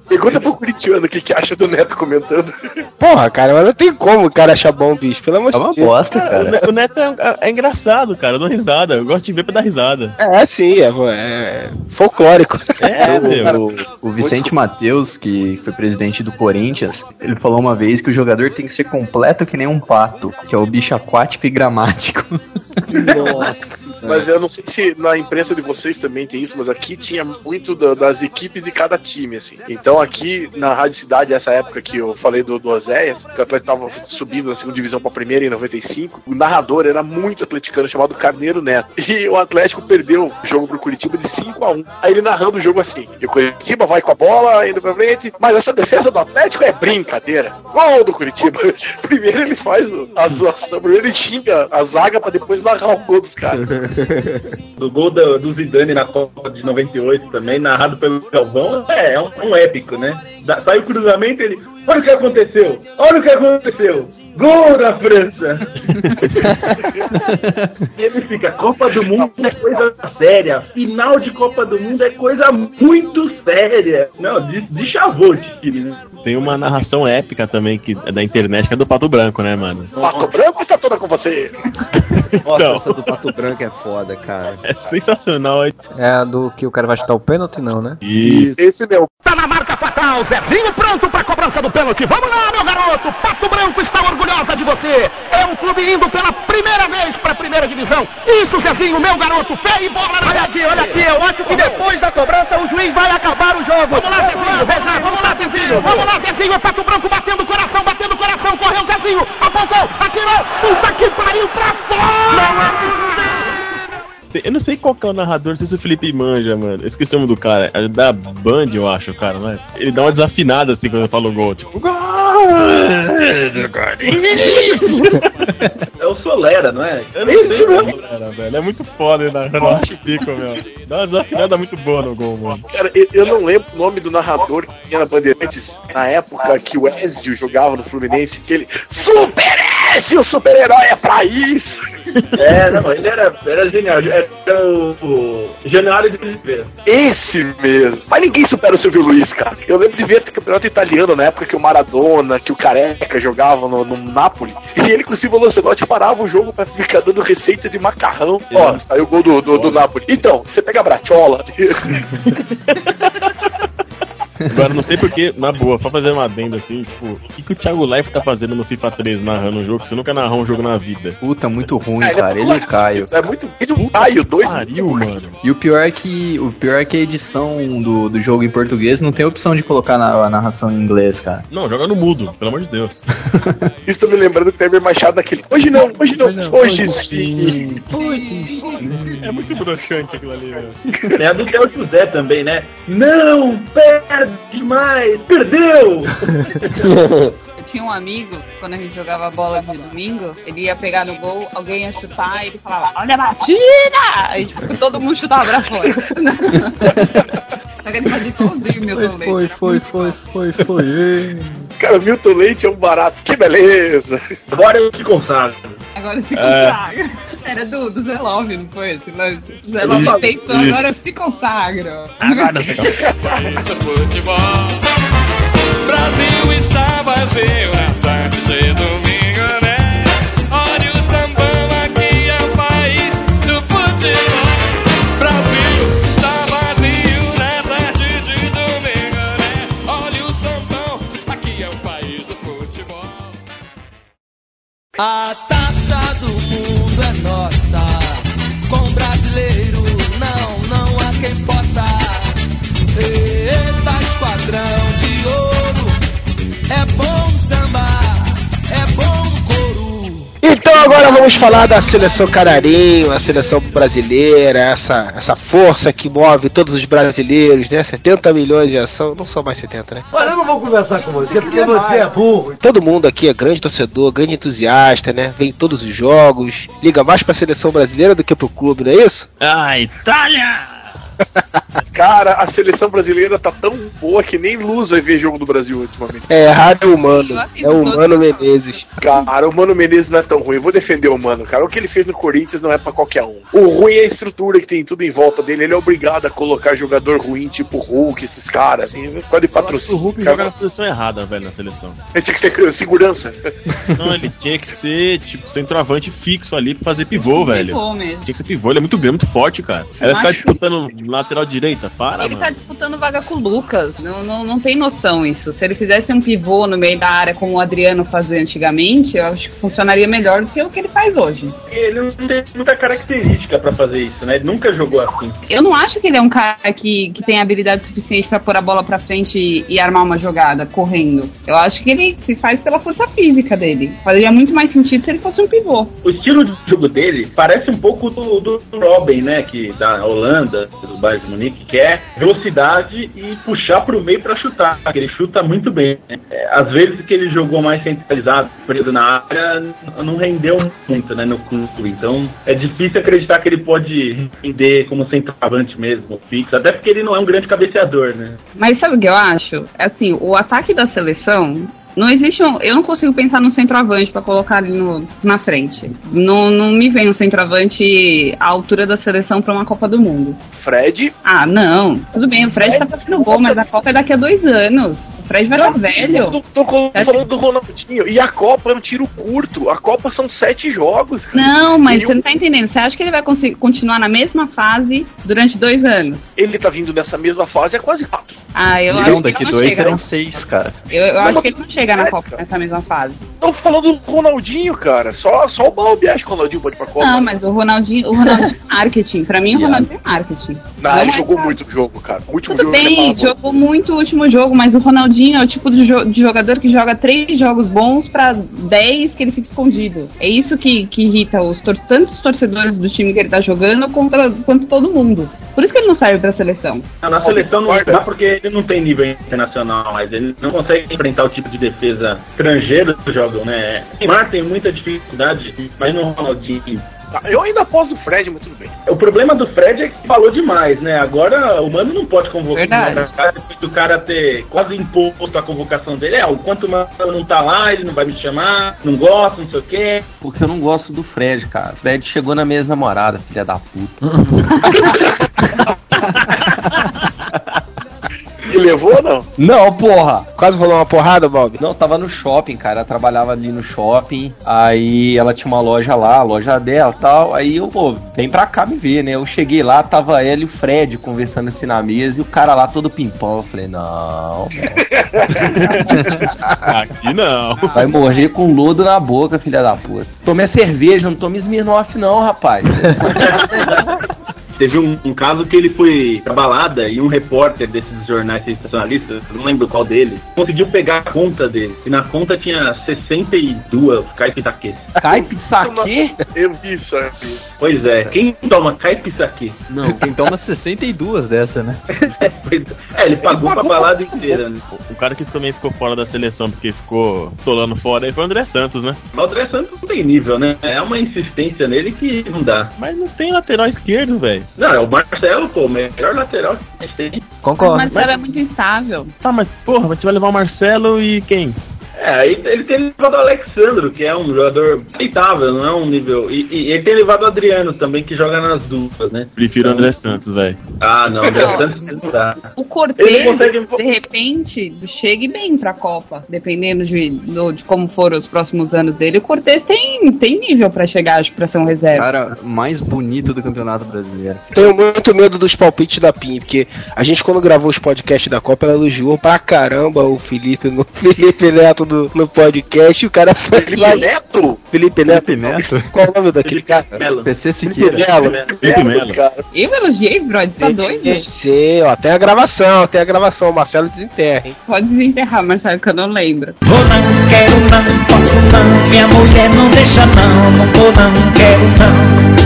Pergunta pro Curitiano o que, que acha do Neto comentando. Porra, cara, mas não tem como o cara achar bom, bicho. Pelo amor É uma de Deus. bosta, O cara. Ne- O Neto é, é- é engraçado, cara. Eu dou risada. Eu gosto de ver pra dar risada. É, sim, é, é folclórico. É, meu. O, o Vicente Matheus, que foi presidente do Corinthians, ele falou uma vez que o jogador tem que ser completo que nem um pato, que é o bicho aquático e gramático. Mas eu não sei se na imprensa de vocês também tem isso, mas aqui tinha muito da- das equipes de cada time, assim. Então aqui na Rádio Cidade, essa época que eu falei do, do Oséias, que o Atlético tava subindo da segunda divisão pra primeira em 95, o narrador era muito atleticano, chamado Carneiro Neto. E o Atlético perdeu o jogo pro Curitiba de 5 a 1 Aí ele narrando o jogo assim. E o Curitiba vai com a bola, indo pra frente, mas essa defesa do Atlético é brincadeira. Gol do Curitiba. Primeiro ele faz o- a zoação, primeiro ele xinga a zaga pra depois narrar o gol dos caras. do gol do, do Zidane na Copa de 98 também, narrado pelo Galvão, é, é um, um épico, né? Da, sai o cruzamento ele. Olha o que aconteceu! Olha o que aconteceu! Gol da França! e ele fica, Copa do Mundo é coisa séria, final de Copa do Mundo é coisa muito séria. Não, de, de chavou o time, né? Tem uma narração épica também que é da internet, que é do Pato Branco, né, mano? Pato Branco está toda com você. Nossa, Então. essa do Pato Branco é foda, cara. É sensacional. é- É a do que o cara vai chutar o pênalti, não, né? Isso. Esse meu. Tá na marca fatal, Zezinho pronto pra cobrança do pênalti. Vamos lá, meu garoto. Pato Branco está orgulhosa de você. É um clube indo pela primeira vez pra primeira divisão. Isso, Zezinho, meu garoto. Fé e bola na Olha aqui, olha aqui. Eu acho que depois da cobrança o juiz vai acabar o jogo. Vamos lá, Zezinho. Veja, vamos lá, Zezinho. Vamos lá, Zezinho. É Pato Branco batendo o coração, batendo o coração. Correu, Zezinho. Apontou, atirou. Puta que pariu pra fora. Eu não sei qual que é o narrador, não sei se o Felipe manja, mano. Eu esqueci o nome do cara. É da Band, eu acho, cara, né? Ele dá uma desafinada assim quando fala o gol, tipo. É o Solera, não é? Eu não sei como era, velho. É muito foda, ele narrando. Eu acho pico, meu. Dá uma desafinada muito boa no gol, mano. Cara, eu, não lembro o nome do narrador que tinha na Bandeirantes na época que o Ezio jogava no Fluminense, que ele. Super Messi, o super-herói é pra isso! É, não, ele era, era genial. Era o, o Januário de Oliveira. Esse mesmo. Mas ninguém supera o Silvio Luiz, cara. Eu lembro de ver campeonato italiano na época que o Maradona, que o Careca jogavam no, no Napoli. E ele com o Silvio Lancelotti parava o jogo pra ficar dando receita de macarrão. Ó, saiu o gol do, do, do Napoli. Então, você pega a Bratiola. Agora, não sei porque, na boa, só fazer uma adenda assim, tipo, o que, que o Thiago Life tá fazendo no FIFA 3 narrando um jogo? Você nunca narrou um jogo na vida. Puta, muito ruim, Ah, cara. Ele e o Caio. É muito. Ele e o Caio, dois. Pariu, mano. E o pior é que o pior é que a edição do, do jogo em português não tem opção de colocar na, a narração em inglês, cara. Não, joga no mudo, pelo amor de Deus. Isso tô me lembrando do Temer Machado naquele. Hoje não, hoje não, hoje sim. É muito broxante aquilo ali, velho. É a do Theo José também, né? Não, perde demais, perdeu! Eu tinha um amigo, quando a gente jogava bola de domingo, ele ia pegar no gol, alguém ia chutar e ele falava, olha a batida! Aí tipo, todo mundo chutava pra fora. Só que ele fazia igualzinho o Milton Leite. Foi, foi, foi, foi, foi. Cara, Milton Leite é um barato. Que beleza. Agora eu te consagro. Agora se É. consagra. Era do, do Zé Love, não foi esse lance? Zé Love isso. agora se consagra. Agora você futebol. Brasil está vazio na tarde de domingo, A taça do mundo é nossa. Então agora vamos falar da seleção canarinho, a seleção brasileira, essa, essa força que move todos os brasileiros, né? 70 milhões de ação, não são mais 70, né? Olha, eu não vou conversar com você porque você é burro. Todo mundo aqui é grande torcedor, grande entusiasta, né? Vem em todos os jogos, liga mais pra seleção brasileira do que pro clube, não é isso? Ah, Itália! Cara, a seleção brasileira tá tão boa que nem Luz vai ver jogo do Brasil ultimamente. É errado é o Mano, é o Mano Menezes. Cara, o Mano Menezes não é tão ruim. Eu vou defender o Mano, cara. O que ele fez no Corinthians não é pra qualquer um. O ruim é a estrutura que tem tudo em volta dele. Ele é obrigado a colocar jogador ruim, tipo Hulk, esses caras, assim, por causa de O patrocínio. Hulk cara. joga na posição errada, velho, na seleção. Ele tinha que ser segurança. Não, ele tinha que ser, tipo, centroavante fixo ali pra fazer pivô, velho. Pivô mesmo. Tinha que ser pivô, ele é muito grande, muito forte, cara. Ele vai ficar disputando lateral direita, para, Ele tá mano. disputando vaga com o Lucas. Não, não, não tem noção isso. Se ele fizesse um pivô no meio da área como o Adriano fazia antigamente, eu acho que funcionaria melhor do que o que ele faz hoje. Ele não tem muita característica pra fazer isso, né? Ele nunca jogou assim. Eu não acho que ele é um cara que, que tem habilidade suficiente pra pôr a bola pra frente e, e armar uma jogada correndo. Eu acho que ele se faz pela força física dele. Faria muito mais sentido se ele fosse um pivô. O estilo de jogo dele parece um pouco do, do Robin, né? Que da Holanda, do Bayern de Munique, que é velocidade e puxar pro meio pra chutar. Ele chuta muito bem. né? Às vezes que ele jogou mais centralizado, preso na área, não rendeu muito, né? No clube. Então é difícil acreditar que ele pode render como centroavante mesmo, fixo. Até porque ele não é um grande cabeceador, né? Mas sabe o que eu acho? É assim, o ataque da seleção. Não existe um. Eu não consigo pensar no centroavante pra colocar ali no, na frente. Não, não me vem um centroavante à altura da seleção pra uma Copa do Mundo. Fred. Ah, não. Tudo bem, o Fred tá fazendo gol, mas a Copa é daqui a dois anos. O Fred vai estar velho. Tô, tô falando do Ronaldinho. E a Copa é um tiro curto. A Copa são sete jogos. cara. Não, mas E você o- não tá entendendo. Você acha que ele vai conseguir continuar na mesma fase durante dois anos? Ele tá vindo nessa mesma fase há quase quatro. Ah, eu Não, acho daqui que ele não dois chega. serão seis, cara. Eu, eu Não, acho que ele não chega na sério, Copa nessa mesma fase. Tô falando do Ronaldinho, cara. Só, só o Balbi acha que o Ronaldinho pode ir pra Copa. Não, mas o Ronaldinho, o Ronaldinho é marketing. Pra mim, o Ronaldinho é marketing. Não, Não ele é- jogou muito o jogo, cara. O último Tudo jogo bem, apagou. jogou muito o último jogo, mas o Ronaldinho é o tipo de, jo- de jogador que joga três jogos bons pra 10 que ele fica escondido. É isso que, que irrita os tor tanto os torcedores do time que ele tá jogando contra, quanto todo mundo. Por isso que ele não serve pra seleção. Não, na seleção não dá porque ele não tem nível internacional, mas ele não consegue enfrentar o tipo de defesa estrangeira que jogam, né? O Neymar tem muita dificuldade, mas no Ronaldinho, Ah, Eu ainda aposto o Fred, mas tudo bem. O problema do Fred é que falou demais, né? Agora o Mano não pode convocar Verdade. o cara depois do cara ter quase imposto a convocação dele. É, o quanto o Mano não tá lá, ele não vai me chamar, não gosta, não sei o quê. Porque eu não gosto do Fred, cara. Fred chegou na minha namorada, filha da puta. E levou ou não? Não, porra! Quase rolou uma porrada, Bob? Não, tava no shopping, cara. Ela trabalhava ali no shopping. Aí ela tinha uma loja lá, a loja dela e tal. Aí eu, pô, vem pra cá me ver, né? Eu cheguei lá, tava ela e o Fred conversando assim na mesa e o cara lá todo pimpão. Eu falei, não, Aqui não. vai morrer com lodo na boca, filha da puta. Tome a cerveja, não tome Smirnoff não, rapaz. Teve um, um caso que ele foi pra balada e um repórter desses jornais sensacionalistas, eu não lembro qual deles, conseguiu pegar a conta dele. E na conta tinha 62 caipitaques. Caipe saque? Eu vi isso aqui. Pois é, quem toma caipisaque? Não, quem toma 62 dessa, né? É, ele pagou pra balada inteira, né? O cara que também ficou fora da seleção porque ficou tolando fora aí foi o André Santos, né? Mas o André Santos não tem nível, né? É uma insistência nele que não dá. Mas não tem lateral esquerdo, velho. Não, é o Marcelo, pô, o melhor lateral que a gente tem. O Marcelo é muito instável. Tá, mas porra, mas você vai levar o Marcelo e quem? É, aí ele tem levado o Alexandro, que é um jogador aceitável, não é um nível. E, e ele tem levado o Adriano também, que joga nas duplas, né? Prefiro o André Santos, velho. Ah, não, o André Santos não dá. O Cortez, consegue- de repente, chegue bem pra Copa, dependendo de, do- de como foram os próximos anos dele. O Cortez tem, tem nível pra chegar, acho, pra ser um reserva. Cara mais bonito do Campeonato Brasileiro. Tenho muito medo dos palpites da PIN, porque a gente, quando gravou os podcasts da Copa, ela elogiou pra caramba o Felipe no Felipe Neto no, no podcast e o cara foi Felipe lá. Neto? Felipe Neto. Felipe Neto? Qual o nome daquele cara? PC Felipe Siqueira. Melo. Felipe Melo. Eu elogiei, Brod, tá doido? Sim, ó, tem a gravação, tem a gravação, o Marcelo desenterra, hein? Pode desenterrar, Marcelo, que eu não lembro. Vou não, quero não, posso não, minha mulher não deixa não, não vou não, quero não.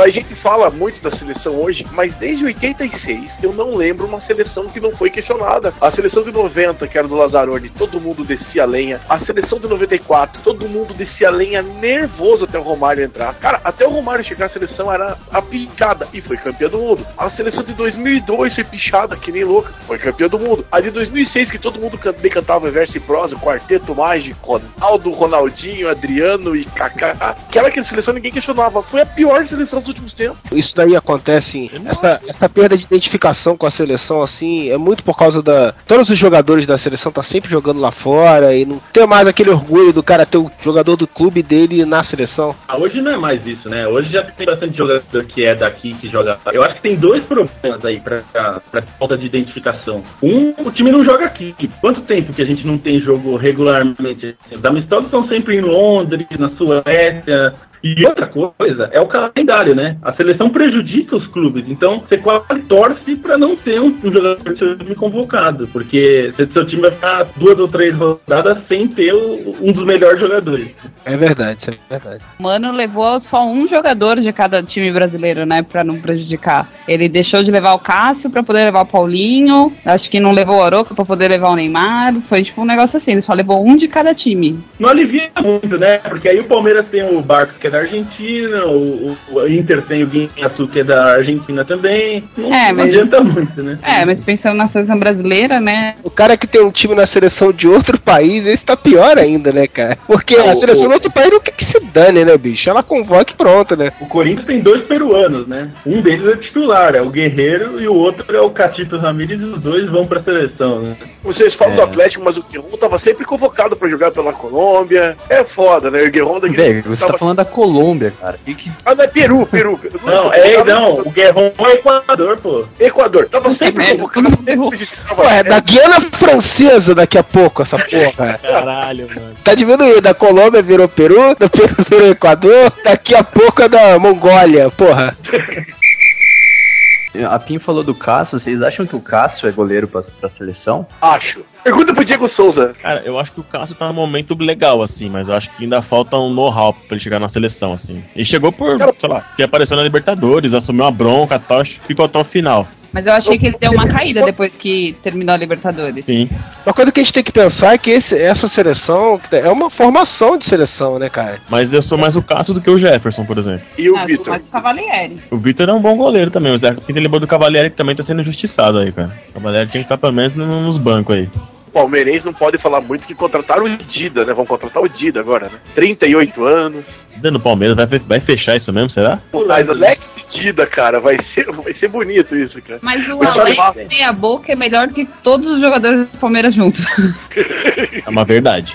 A gente fala muito da seleção hoje, mas desde 86 eu não lembro uma seleção que não foi questionada. A seleção de 90, que era do Lazzaroni, todo mundo descia a lenha. A seleção de 94, todo mundo descia a lenha nervoso até o Romário entrar. Cara, até o Romário chegar à seleção era a picada e foi campeã do mundo. A seleção de 2002 foi pichada que nem louca, foi campeã do mundo. A de 2006 que todo mundo can- decantava verso e prosa, quarteto mágico, Ronaldo, Ronaldinho, Adriano e Kaká. Aquela que a seleção ninguém questionava, foi a pior seleção últimos tempos. Isso daí acontece, essa, essa perda de identificação com a seleção, assim, é muito por causa da. Todos os jogadores da seleção tá sempre jogando lá fora e não tem mais aquele orgulho do cara ter o jogador do clube dele na seleção. Ah, hoje não é mais isso, né? Hoje já tem bastante jogador que é daqui, que joga. Eu acho que tem dois problemas aí pra, pra, pra falta de identificação. Um, o time não joga aqui. Quanto tempo que a gente não tem jogo regularmente? Os amistosos estão sempre em Londres, na Suécia. E outra coisa é o calendário, né? A seleção prejudica os clubes, então você quase torce pra não ter um, um jogador do seu time convocado, porque se- seu time vai ficar duas ou três rodadas sem ter o- um dos melhores jogadores. É verdade, isso é verdade. O Mano levou só um jogador de cada time brasileiro, né, Pra não prejudicar. Ele deixou de levar o Cássio pra poder levar o Paulinho, acho que não levou o Oroco pra poder levar o Neymar, foi tipo um negócio assim, ele só levou um de cada time. Não alivia muito, né? Porque aí o Palmeiras tem o Barcos, que é da Argentina, o, o- o Inter tem o Guinhaçu, que é da Argentina também. Não, É, não mas- adianta muito, né? É, mas pensando na seleção brasileira, né, O cara que tem um time na seleção de outro país, esse tá pior ainda, né, cara? Porque a o- seleção o- do outro país não quer que se dane, né, bicho? Ela convoca e pronto, né? O Corinthians tem dois peruanos, né? Um deles é titular, é o Guerreiro, e o outro é o Catito Ramírez, e os dois vão pra seleção, né? Vocês falam É. do Atlético, mas o Guerrero tava sempre convocado pra jogar pela Colômbia. É foda, né? O Guerrero da Velho, você tá falando da Colômbia, cara. E que Ah, não é Peru, Peru. Não, é, não, o Guerrão é Equador, pô. Equador, tava sempre merda, convocado. Pô, é da Guiana Francesa daqui a pouco, essa porra. Caralho, mano. Tá diminuindo. Da Colômbia virou Peru, do Peru virou Equador, daqui a pouco é da Mongólia, porra. a Pim falou do Cássio, vocês acham que o Cássio é goleiro pra, pra seleção? Acho. Pergunta pro Diego Souza. Cara, eu acho que o Cássio tá num momento legal, assim, mas eu acho que ainda falta um know-how pra ele chegar na seleção, assim. Ele chegou por, sei lá, que apareceu na Libertadores, assumiu uma bronca e tal, ficou até o final. Mas eu achei que ele deu uma caída depois que terminou a Libertadores. Sim. Uma coisa que a gente tem que pensar é que esse- essa seleção é uma formação de seleção, né, cara? Mas eu sou mais o Cássio do que o Jefferson, por exemplo. E o Ah, Vitor? mas o Cavalieri. O Vitor é um bom goleiro também. O Zé Pinto lembrou do Cavalieri que também tá sendo injustiçado aí, cara. O Cavalieri tinha que estar pelo menos no- nos bancos aí. O palmeirense não pode falar muito que contrataram o Dida, né? Vão contratar o Dida agora, né? 38 anos. Dando Palmeiras, vai, vai fechar isso mesmo, será? Pô, mas Alex Dida, cara, vai ser, vai ser bonito isso, cara. Mas o Alex falo. meia boca é melhor do que todos os jogadores do Palmeiras juntos. É uma verdade.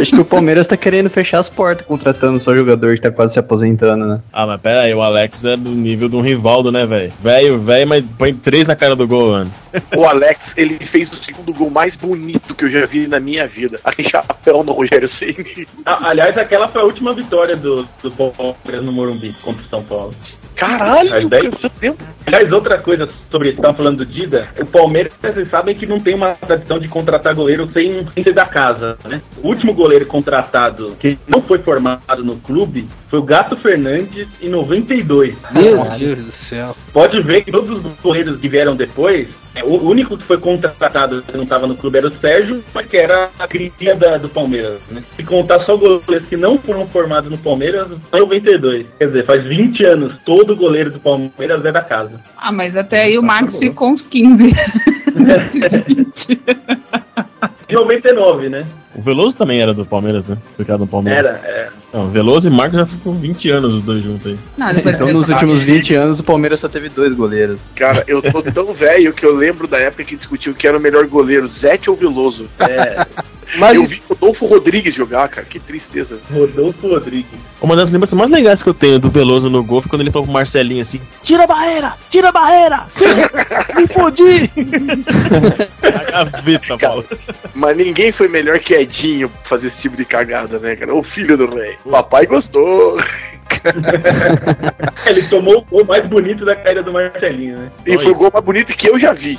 Acho que o Palmeiras tá querendo fechar as portas, contratando só jogador que tá quase se aposentando, né? Ah, mas pera aí, o Alex é do nível de um Rivaldo, né, velho? Velho, velho, mas põe três na cara do gol, mano. O Alex, ele fez o segundo gol mais bonito que eu já vi na minha vida. Aquele chapéu no Rogério Ceni. Ah, aliás, aquela foi a última vitória do, do Palmeiras no Morumbi contra o São Paulo. Caralho, Mas daí- tempo? Aliás, outra coisa sobre estavam falando do Dida, o Palmeiras, vocês sabem que não tem uma tradição de contratar goleiro sem, sem ser da casa, né? O último goleiro contratado que não foi formado no clube foi o Gato Fernandes em 92. Meu Deus do céu. Pode ver que todos os goleiros que vieram depois, é, o único que foi contratado que não estava no clube era o Sérgio, mas que era a cria da- do Palmeiras. Né? Se contar só goleiros que não foram formados no Palmeiras, só em 92. Quer dizer, faz 20 anos, todo goleiro do Palmeiras é da casa. Ah, mas até aí o Marcos ficou uns 15. Em 99, né? O Veloso também era do Palmeiras, né? Ficado no Palmeiras. Era, é. Não, Veloso e Marcos já ficou 20 anos os dois juntos aí. Não, depois Então nos últimos 20 anos o Palmeiras só teve dois goleiros. Cara, eu tô tão velho que eu lembro da época que discutiu que era o melhor goleiro, Zete ou Veloso. É, Mas Eu vi Rodolfo Rodrigues jogar, cara, que tristeza. Rodolfo Rodrigues. Uma das lembranças mais legais que eu tenho do Veloso no gol foi quando ele falou pro Marcelinho assim: Tira a barreira! Tira a barreira! Me fodi! a gaveta, Paulo. Mas ninguém foi melhor que Edinho pra fazer esse tipo de cagada, né, cara? O filho do rei. Papai gostou. Ele tomou o gol mais bonito da carreira do Marcelinho, né? E foi o gol mais bonito que eu já vi.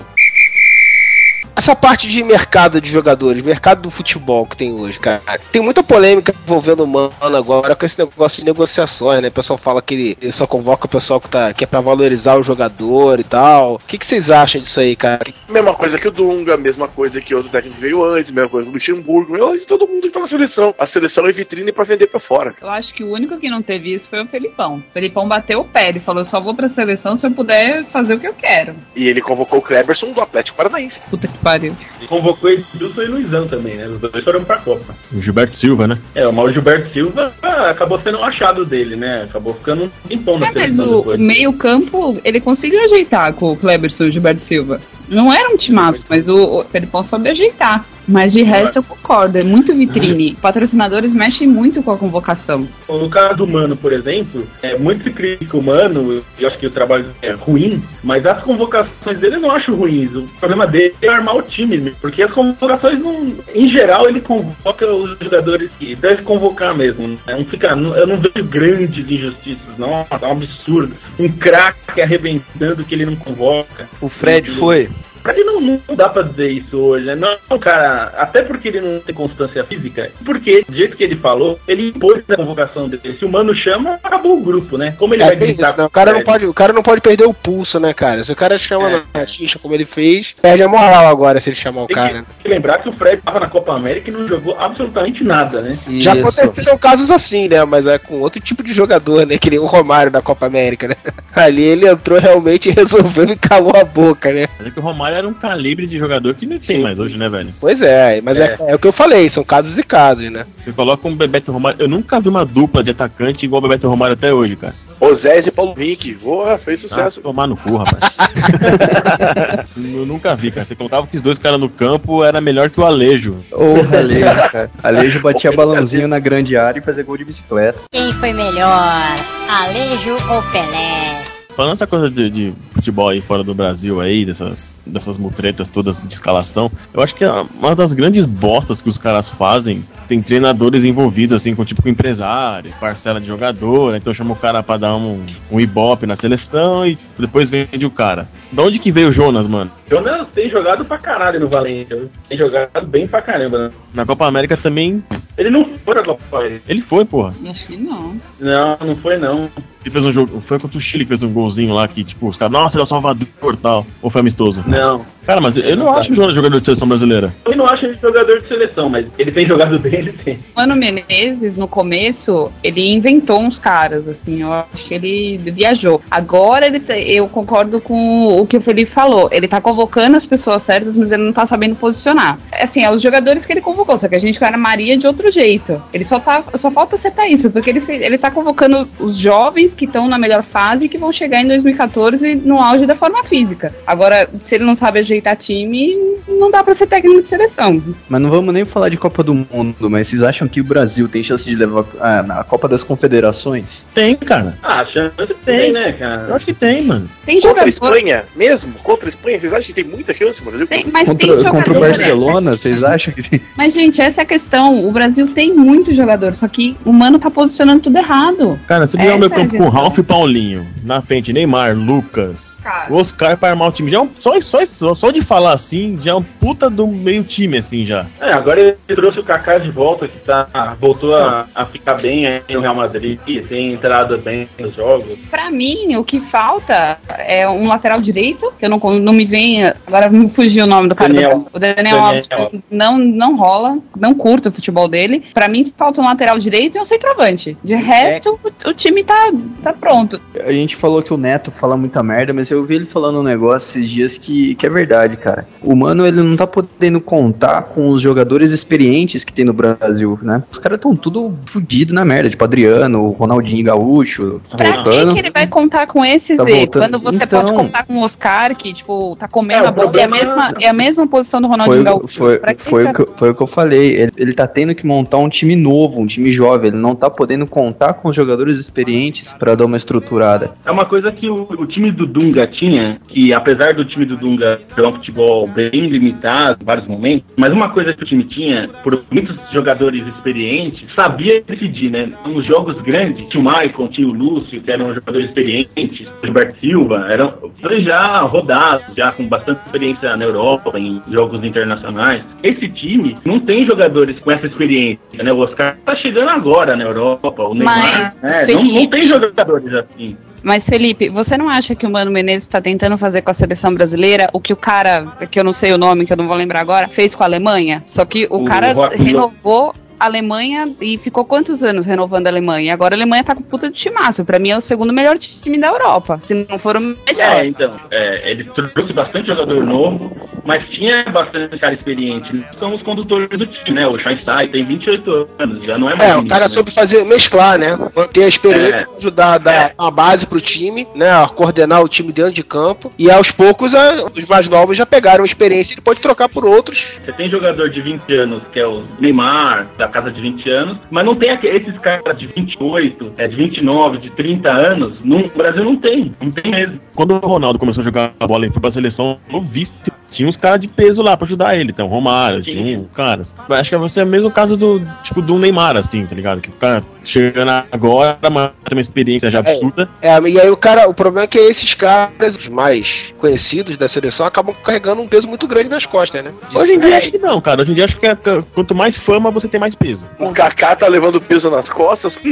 Essa parte de mercado de jogadores, mercado do futebol que tem hoje, cara. Tem muita polêmica envolvendo o Mano agora com esse negócio de negociações, né? O pessoal fala que ele, ele só convoca o pessoal que, tá, que é pra valorizar o jogador e tal. O que, que vocês acham disso aí, cara? Mesma coisa que o Dunga, mesma coisa que outro técnico veio antes, mesma coisa que o Luxemburgo, mesma coisa de todo mundo que tá na seleção. A seleção é vitrine pra vender pra fora. Eu acho que o único que não teve isso foi o Felipão. O Felipão bateu o pé, ele falou: só vou pra seleção se eu puder fazer o que eu quero. E ele convocou o Kleberson do Atlético Paranaense. Puta que pariu. Convocou Edilson e Luizão também, né? Os dois foram pra Copa. O Gilberto Silva, né? É, o Mauro Gilberto Silva ah, acabou sendo um achado dele, né? Acabou ficando um tempão na É, mas seleção o, depois. o meio-campo ele conseguiu ajeitar com o Cleberson e o Gilberto Silva. Não era um timaço, mas o, o Felipão soube ajeitar. Mas de resto eu concordo, é muito vitrine. Patrocinadores mexem muito com a convocação. No caso do Mano, por exemplo, é, muito se critica o Mano, e eu acho que o trabalho é ruim, mas as convocações dele eu não acho ruins. O problema dele é armar o time, mesmo, porque as convocações, não, em geral, ele convoca os jogadores que deve convocar mesmo. né? Não fica, eu não vejo grandes injustiças, não, é um absurdo. Um craque arrebentando que ele não convoca. O Fred foi. Pra ele não, não dá pra dizer isso hoje, né? Não, cara, até porque ele não tem constância física, porque, do jeito que ele falou, ele impôs a convocação dele. Se o mano chama, acabou o grupo, né? Como ele É, vai gritar isso, né? o, cara não pode, o cara não pode perder o pulso, né, cara? Se o cara chama É. na xixa como ele fez, perde a moral agora se ele chamar o Tem cara. que lembrar que o Fred tava na Copa América e não jogou absolutamente nada, né? Já aconteceram casos assim, né? Mas é com outro tipo de jogador, né? Que nem o Romário da Copa América, né? Ali ele entrou realmente e resolveu e calou a boca, né? Mas é que o Romário era um calibre de jogador que não tem mais hoje, né, velho? Pois é, mas é. é o que eu falei, são casos e casos, né? Você coloca um Bebeto Romário. Eu nunca vi uma dupla de atacante igual o Bebeto Romário até hoje, cara. Osés e Paulo Henrique. Porra, fez Ah, sucesso. tomar no cu, rapaz. eu nunca vi, cara. Você colocava que os dois caras no campo era melhor que o Alejo. Ô, Alejo, cara. Alejo batia balãozinho na grande área e fazia gol de bicicleta. Quem foi melhor, Alejo ou Pelé? Falando essa coisa de, de futebol aí fora do Brasil aí, dessas, dessas mutretas todas de escalação, eu acho que é uma das grandes bostas que os caras fazem tem treinadores envolvidos, assim, com tipo com empresário, parcela de jogador, né? então chama o cara pra dar um, um ibope na seleção e depois vende o cara. Da onde que veio o Jonas, mano? Jonas tem jogado pra caralho no Valência. viu? Tem jogado bem pra caramba. né? Na Copa América também. Ele não foi pra Copa América. Ele foi, porra. Acho que não. Não, não foi não. Ele fez um jogo. Foi contra o Chile que fez um golzinho lá que, tipo, os caras, nossa, ele é o Salvador e tal. Ou foi amistoso? Não. Cara, mas eu não acho o Jonas jogador de seleção brasileira. Eu não acho ele jogador de seleção, mas ele tem jogado bem, ele tem. Mano Menezes, no começo, ele inventou uns caras, assim, eu acho que ele viajou. Agora ele tá- eu concordo com o que o Felipe falou. Ele tá convocando as pessoas certas, mas ele não tá sabendo posicionar. Assim, é os jogadores que ele convocou, só que a gente Maria de outro jeito. Ele só tá. Só falta acertar isso, porque ele, fez, ele tá convocando os jovens que estão na melhor fase e que vão chegar em 2014 no auge da forma física. Agora, se ele não sabe ajeitar time, não dá pra ser técnico de seleção. Mas não vamos nem falar de Copa do Mundo, mas vocês acham que o Brasil tem chance de levar a, a Copa das Confederações? Tem, cara. Ah, chance tem, né, cara? Eu acho que tem, mano. Tem Contra a Espanha, mesmo? Contra a Espanha, vocês acham que tem muita chance, Brasil? Tem, mas tem Contra, jogador, contra o né? Barcelona, vocês acham que tem? Mas, gente, essa é a questão. O Brasil tem muito jogador, só que o Mano tá posicionando tudo errado. Cara, se pegar o meu é campo com. Ralf e Paulinho, na frente, Neymar, Lucas, Cara. Oscar pra armar o time, já é um, só, só, só, só de falar assim, já é um puta do meio time, assim, já. É, agora ele trouxe o Kaká de volta, que tá, voltou a, a ficar bem aí no Real Madrid, tem entrado bem nos jogos. Pra mim, o que falta é um lateral direito, que eu não, não me vem. Agora me fugiu o nome do cara. do Daniel. O Daniel, Daniel. Alves não, não rola, não curto o futebol dele. Pra mim, falta um lateral direito e um centroavante. De resto, o, o time tá, tá pronto. A gente falou que o Neto fala muita merda, mas eu vi ele falando um negócio esses dias que, que é verdade, cara. O Mano, ele não tá podendo contar com os jogadores experientes que tem no Brasil, né? Os caras tão tudo fudido na merda, tipo Adriano, Ronaldinho Gaúcho, Pra que, voltando. que ele vai contar com esses Tá voltando. Quando você Então- pode contar com o Oscar, que, tipo, tá comendo É, a bola, é a, mesma, é a mesma posição do Foi, Ronaldinho o- Gaúcho. foi, Pra foi, o que, eu- foi o que eu falei. Ele, ele tá tendo que montar um time novo, um time jovem. Ele não tá podendo contar com os jogadores experientes pra dar uma estruturada. É uma coisa que o, o time do Dunga tinha, que apesar do time do Dunga um futebol bem limitado em vários momentos, mas uma coisa que o time tinha, por muitos jogadores experientes, sabia decidir, né? Nos jogos grandes, tinha o Maicon, tinha o Lúcio, que eram jogadores experientes, o Gilberto Silva, eram já rodados, já com bastante experiência na Europa, em jogos internacionais. Esse time não tem jogadores com essa experiência, né? O Oscar tá chegando agora na Europa, o Neymar, Mas, né? Não, não tem jogadores assim. Mas, Felipe, você não acha que o Mano Menezes tá tentando fazer com a seleção brasileira o que o cara, que eu não sei o nome, que eu não vou lembrar agora, fez com a Alemanha? Só que o, O cara Joaquim renovou a Alemanha e ficou quantos anos renovando a Alemanha? E agora a Alemanha tá com puta de timaço. Pra mim é o segundo melhor time da Europa. Se não for o melhor. É, então, é, ele trouxe bastante jogador novo, mas tinha bastante cara experiente. São os condutores do time, né? O Schweinsteiger tem 28 anos, já não é mais. É, o cara né? soube fazer, mesclar, né? Manter a experiência, É. ajudar a dar uma base pro time, né? A coordenar o time dentro de campo. E aos poucos, a- os mais novos já pegaram a experiência e ele pode trocar por outros. Você tem jogador de 20 anos, que é o Neymar, da casa de 20 anos, mas não tem aqu- esses caras de 28, é, de 29, de 30 anos. No Brasil não tem, não tem mesmo. Quando o Ronaldo começou a jogar a bola e foi pra seleção novíssimo, tinha uns caras de peso lá pra ajudar ele. Então, Romário, tinha um caras. Acho que vai ser o mesmo caso do, tipo, do Neymar, assim, tá ligado? Que tá chegando agora, mas tem uma experiência já absurda. É, e aí o cara, o problema é que esses caras, os mais conhecidos da seleção, acabam carregando um peso muito grande nas costas, né? Hoje em dia acho que não, cara. Hoje em dia acho que é- quanto mais fama você tem mais peso. O Kaká tá levando peso nas costas.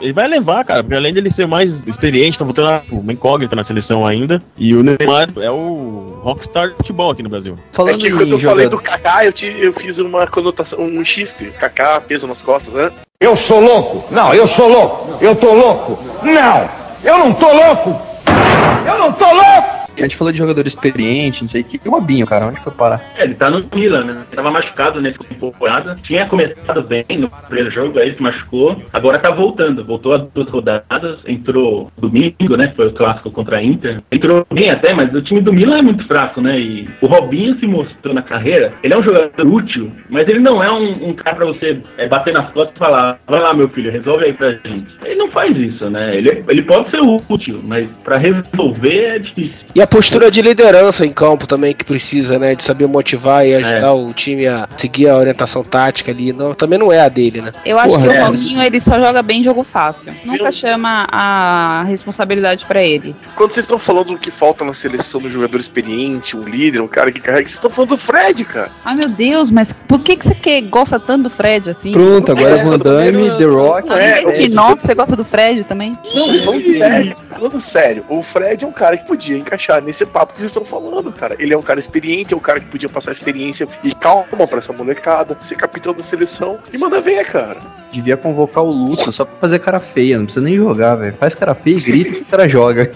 Ele vai levar, cara, porque além dele ser mais experiente, tá voltando a- uma incógnita na seleção ainda. E o Neymar é o rockstar de futebol aqui no Brasil. é que quando eu falei do Kaká, eu, te- eu fiz uma conotação, um xiste. Kaká, peso nas costas, né? Eu sou louco! Não, eu sou louco! Eu tô louco! Não! Eu não tô louco! Eu não tô louco! A gente falou de jogador experiente, não sei o que. E o Abinho, cara, onde foi parar? É, ele tá no Milan, né? Ele tava machucado nessa temporada. Tinha começado bem no primeiro jogo, aí se machucou. Agora tá voltando. Voltou a duas rodadas. Entrou domingo, né? Foi o clássico contra a Inter. Entrou bem até, mas o time do Milan é muito fraco, né? E o Robinho se mostrou na carreira. Ele é um jogador útil, mas ele não é um, um cara pra você é, bater nas costas e falar: vai lá, meu filho, resolve aí pra gente. Ele não faz isso, né? Ele, ele pode ser útil, mas pra resolver é difícil. E a postura de liderança em campo também que precisa, né? De saber motivar e ajudar o time a seguir a orientação tática ali. Não, também não é a dele, né? Eu acho Porra, que o é. Paulinho ele só joga bem jogo fácil. Nunca chama a responsabilidade pra ele. Quando vocês estão falando do que falta na seleção do jogador experiente, um líder, um cara que carrega, vocês estão falando do Fred, cara. Ai meu Deus, mas por que, que você quer, gosta tanto do Fred assim? Pronto, agora É, Van Damme, The Rock. Além É, desse nó, você gosta do Fred também? Não, falando sério, falando sério, o Fred é um cara que podia encaixar nesse papo que vocês estão falando, cara. Ele é um cara experiente, é um cara que podia passar experiência e calma pra essa molecada, ser capitão da seleção e manda ver, cara. Devia convocar o Lúcio só pra fazer cara feia, não precisa nem jogar, velho. Faz cara feia e grita e o cara joga.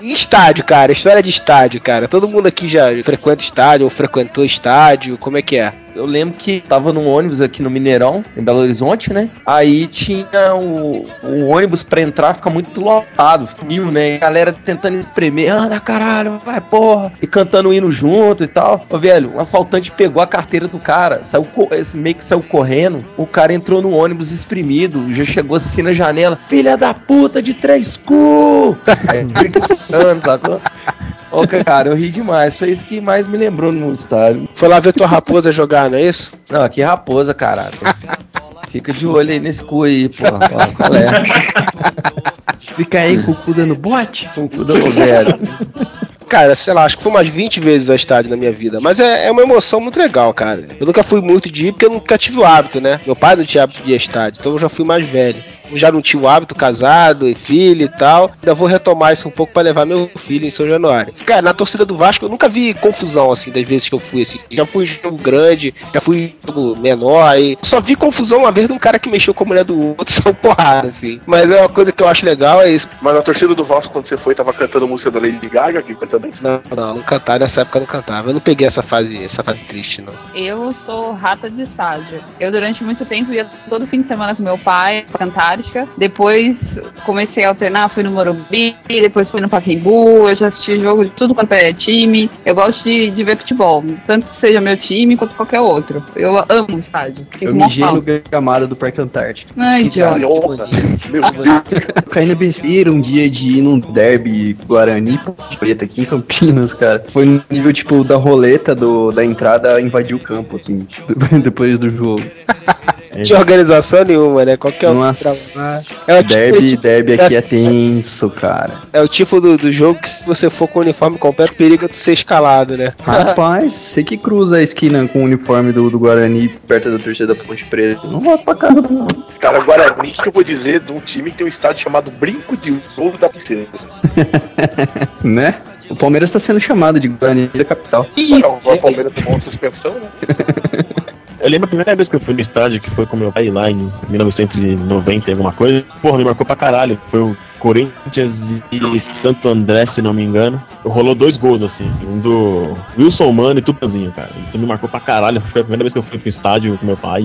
Em estádio, cara, história de estádio, cara. Todo mundo aqui já frequenta estádio ou frequentou estádio, como é que é? Eu lembro que tava num ônibus aqui no Mineirão, em Belo Horizonte, né? Aí tinha o, o ônibus pra entrar, fica muito lotado, mil, né? E a galera tentando espremer, anda caralho, vai porra, e cantando o hino junto e tal. Ô, velho, um assaltante pegou a carteira do cara, saiu, esse meio que saiu correndo. O cara entrou no ônibus espremido, já chegou assim na janela, filha da puta de três cu! Aí gritando, sacou? Ô, cara, eu ri demais. Foi isso que mais me lembrou no estádio. Foi lá ver tua raposa jogar, não é isso? Não, aqui é raposa, caralho. Fica de olho aí nesse cu aí, porra. Ó, Qual é? Fica aí com o cu dando bote. Com o cu dando velho. Cara, sei lá, acho que foi umas 20 vezes a estádio na minha vida. Mas é, é uma emoção muito legal, cara. Eu nunca fui muito de ir porque eu nunca tive o hábito, né? Meu pai não tinha hábito de ir a estádio, então eu já fui mais velho. Já não tinha o hábito, casado e filho e tal. Ainda vou retomar isso um pouco pra levar meu filho em São Januário. Cara, na torcida do Vasco eu nunca vi confusão, assim, das vezes que eu fui, assim. Já fui jogo grande, já fui jogo menor e só vi confusão uma vez de um cara que mexeu com a mulher do outro, só porrada, assim. Mas é uma coisa que eu acho legal, é isso. Mas na torcida do Vasco, quando você foi, tava cantando música da Lady Gaga aqui cantando isso. Não, não, não cantava, nessa época eu não cantava. Eu não peguei essa fase, essa fase triste, não. Eu sou rata de estádio. Eu durante muito tempo ia todo fim de semana com meu pai pra Antártica. Depois comecei a alternar, fui no Morumbi, depois fui no Pacaembu. Eu já assisti jogo de tudo quanto é time. Eu gosto de, de ver futebol, tanto seja meu time quanto qualquer outro. Eu amo o estádio. Eu mijei no gramado do Parque Antártico. Ai, idiota. Meu na besteira um dia de ir num derby Guarani Ponte Preta aqui em Campinas, cara. Foi no nível, tipo, da roleta do, da entrada invadir o campo, assim, depois do jogo. Não tinha organização nenhuma, né? Qualquer um. É o tipo- derby, tipo- derby aqui é tenso, cara. É o tipo do, do jogo que se você for com o uniforme completo, periga tu ser escalado, né? Rapaz, você que cruza a esquina com o uniforme do, do Guarani perto da torcida da Ponte Preta, não volta pra casa não. Cara, Guarani, o que eu vou dizer de um time que tem um estádio chamado Brinco de Ouro da Princesa? né? O Palmeiras tá sendo chamado de Guarani da capital. Não, o Palmeiras tomou uma suspensão, né? Eu lembro a primeira vez que eu fui no estádio, que foi com meu pai lá em 1990 e alguma coisa. Porra, me marcou pra caralho. Foi o Corinthians e Santo André, se não me engano. Rolou dois gols, assim. Um do Wilson Mano e Tupanzinho, cara. Isso me marcou pra caralho. Foi a primeira vez que eu fui pro estádio com meu pai.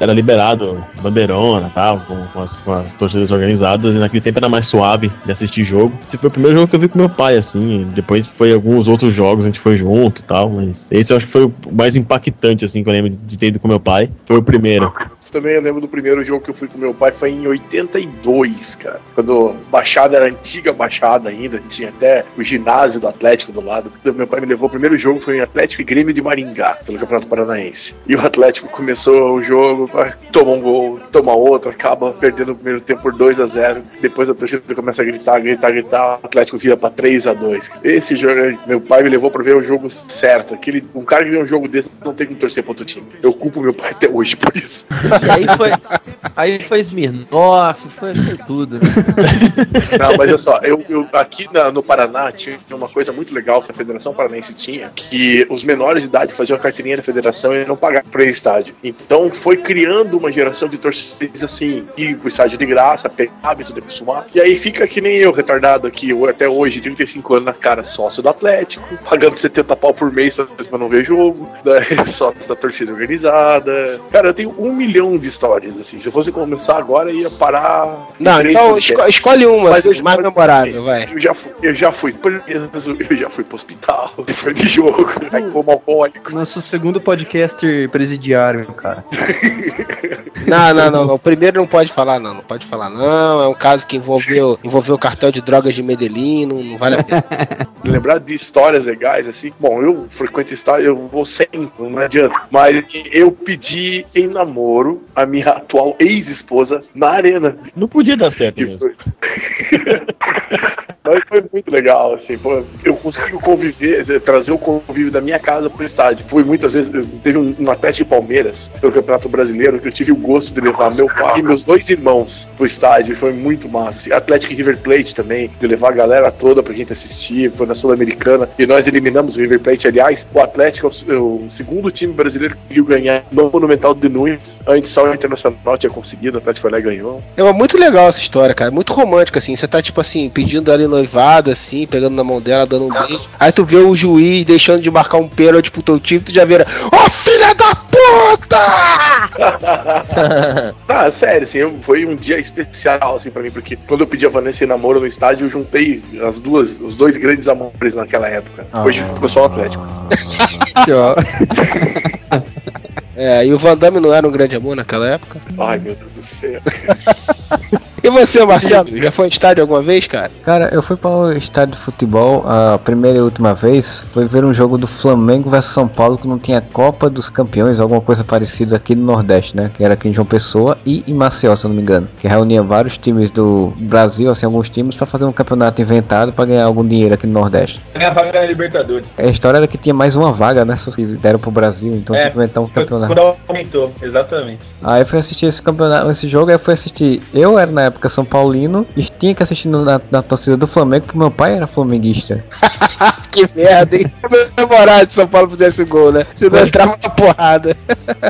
Era liberado bandeirona e tal, com, com as, com as torcidas organizadas. E naquele tempo era mais suave de assistir jogo. Esse foi o primeiro jogo que eu vi com meu pai, assim. Depois foi alguns outros jogos, a gente foi junto e tal. Mas esse eu acho que foi o mais impactante, assim, que eu lembro de ter ido com meu pai. Foi o primeiro. Também eu lembro do primeiro jogo que eu fui com meu pai, foi em 82, cara. Quando Baixada era antiga Baixada ainda, tinha até o ginásio do Atlético do lado. Meu pai me levou, o primeiro jogo foi em Atlético e Grêmio de Maringá, pelo Campeonato Paranaense. E o Atlético começou o jogo, toma um gol, toma outro, acaba perdendo o primeiro tempo por 2 a 0 Depois a torcida começa a gritar, gritar, gritar, o Atlético vira pra 3 a 2 Esse jogo, meu pai me levou pra ver o jogo certo. Aquele, um cara que vê um jogo desse não tem como torcer pro outro time. Eu culpo meu pai até hoje por isso. Aí foi, aí foi Smirnoff, foi, foi tudo. né? Não, mas olha só, eu, eu- aqui na- no Paraná tinha uma coisa muito legal que a Federação Paranense tinha, que os menores de idade faziam a carteirinha da federação e não pagavam para ir estádio. Então foi criando uma geração de torcedores assim, ir pro estádio de graça, hábito de acostumar. E aí fica que nem eu, retardado aqui, eu, até hoje, 35 anos na cara, sócio do Atlético, pagando 70 pau por mês pra, pra não ver jogo, daí, sócio da torcida organizada. Cara, eu tenho um milhão milhão de histórias, assim. Se eu fosse começar agora, ia parar. Não, então esco- escolhe uma, Mas assim, eu mais memorável, vai. Eu já fui, eu já fui preso, eu já fui pro hospital, depois de jogo, aí como alcoólico. Nosso segundo podcaster presidiário, cara. Não, não, não, não. O primeiro não pode falar, não. Não pode falar, não. É um caso que envolveu, envolveu o cartel de drogas de Medellín, não, não vale a pena. Lembrar de histórias legais, assim. Bom, eu frequento história, eu vou sempre, não adianta. Mas eu pedi em namoro a minha atual ex-esposa na arena. Não podia dar certo E mesmo. Mas foi muito legal, assim, pô, eu consigo conviver, eh, trazer o convívio da minha casa pro estádio. Fui muitas vezes, teve um, um Atlético e Palmeiras, pelo Campeonato Brasileiro, que eu tive o gosto de levar meu pai e meus dois irmãos pro estádio, foi muito massa. Atlético River Plate também, de levar a galera toda pra gente assistir, foi na Sul-Americana, e nós eliminamos o River Plate, aliás, o Atlético é o, é o segundo time brasileiro que conseguiu ganhar no Monumental de Nunes, antes só o Internacional tinha conseguido, o Atlético e ganhou. É muito legal essa história, cara. Muito romântica, assim. Você tá, tipo assim, pedindo ela em noivada, assim, pegando na mão dela, dando um beijo. Aí tu vê o juiz deixando de marcar um pênalti pro teu time, tu já vira. Ô filha da puta! Ah, sério, assim, foi um dia especial, assim, pra mim, porque quando eu pedi a Vanessa em namoro no estádio, eu juntei as duas, os dois grandes amores naquela época. Hoje ficou só o Atlético. É, e o Van Damme não era um grande amor naquela época. Ai, meu Deus do céu. E você, Marcelo? Já foi em estádio alguma vez, cara? Cara, eu fui para o estádio de futebol a primeira e última vez. Foi ver um jogo do Flamengo versus São Paulo que não tinha Copa dos Campeões, alguma coisa parecida aqui no Nordeste, né? Que era aqui em João Pessoa e em Maceió, se eu não me engano. Que reunia vários times do Brasil, assim, alguns times, para fazer um campeonato inventado para ganhar algum dinheiro aqui no Nordeste. Minha vaga na Libertadores. A história era que tinha mais uma vaga, né? Que deram pro Brasil, então É, tinha que inventar um Foi campeonato. Quando aumentou, exatamente. Aí eu fui assistir esse campeonato, esse jogo, aí eu fui assistir. Eu era na época São Paulino e tinha que assistir na, na torcida do Flamengo, porque meu pai era flamenguista. que merda, hein? Memorável se São Paulo fizesse gol, né? Se não entrava na porrada.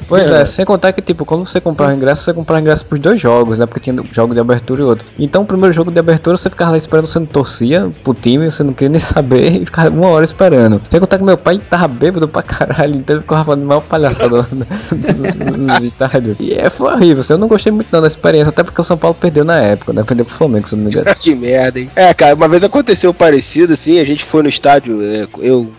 Pois é, sem contar que, tipo, quando você comprava ingresso, você comprava ingresso pros dois jogos, né? Porque tinha jogo de abertura e outro. Então, o primeiro jogo de abertura, você ficava lá esperando, você não torcia pro time, você não queria nem saber, e ficava uma hora esperando. Sem contar que meu pai tava bêbado pra caralho, então ele ficava falando mal palhaçada nos estádios. E é, foi horrível, assim, eu não gostei muito não da experiência, até porque o São Paulo perdeu na época, né? Perdeu pro Flamengo, se não me engano. que merda, hein? É, cara, uma vez aconteceu parecido, assim, a gente foi no estádio, é, eu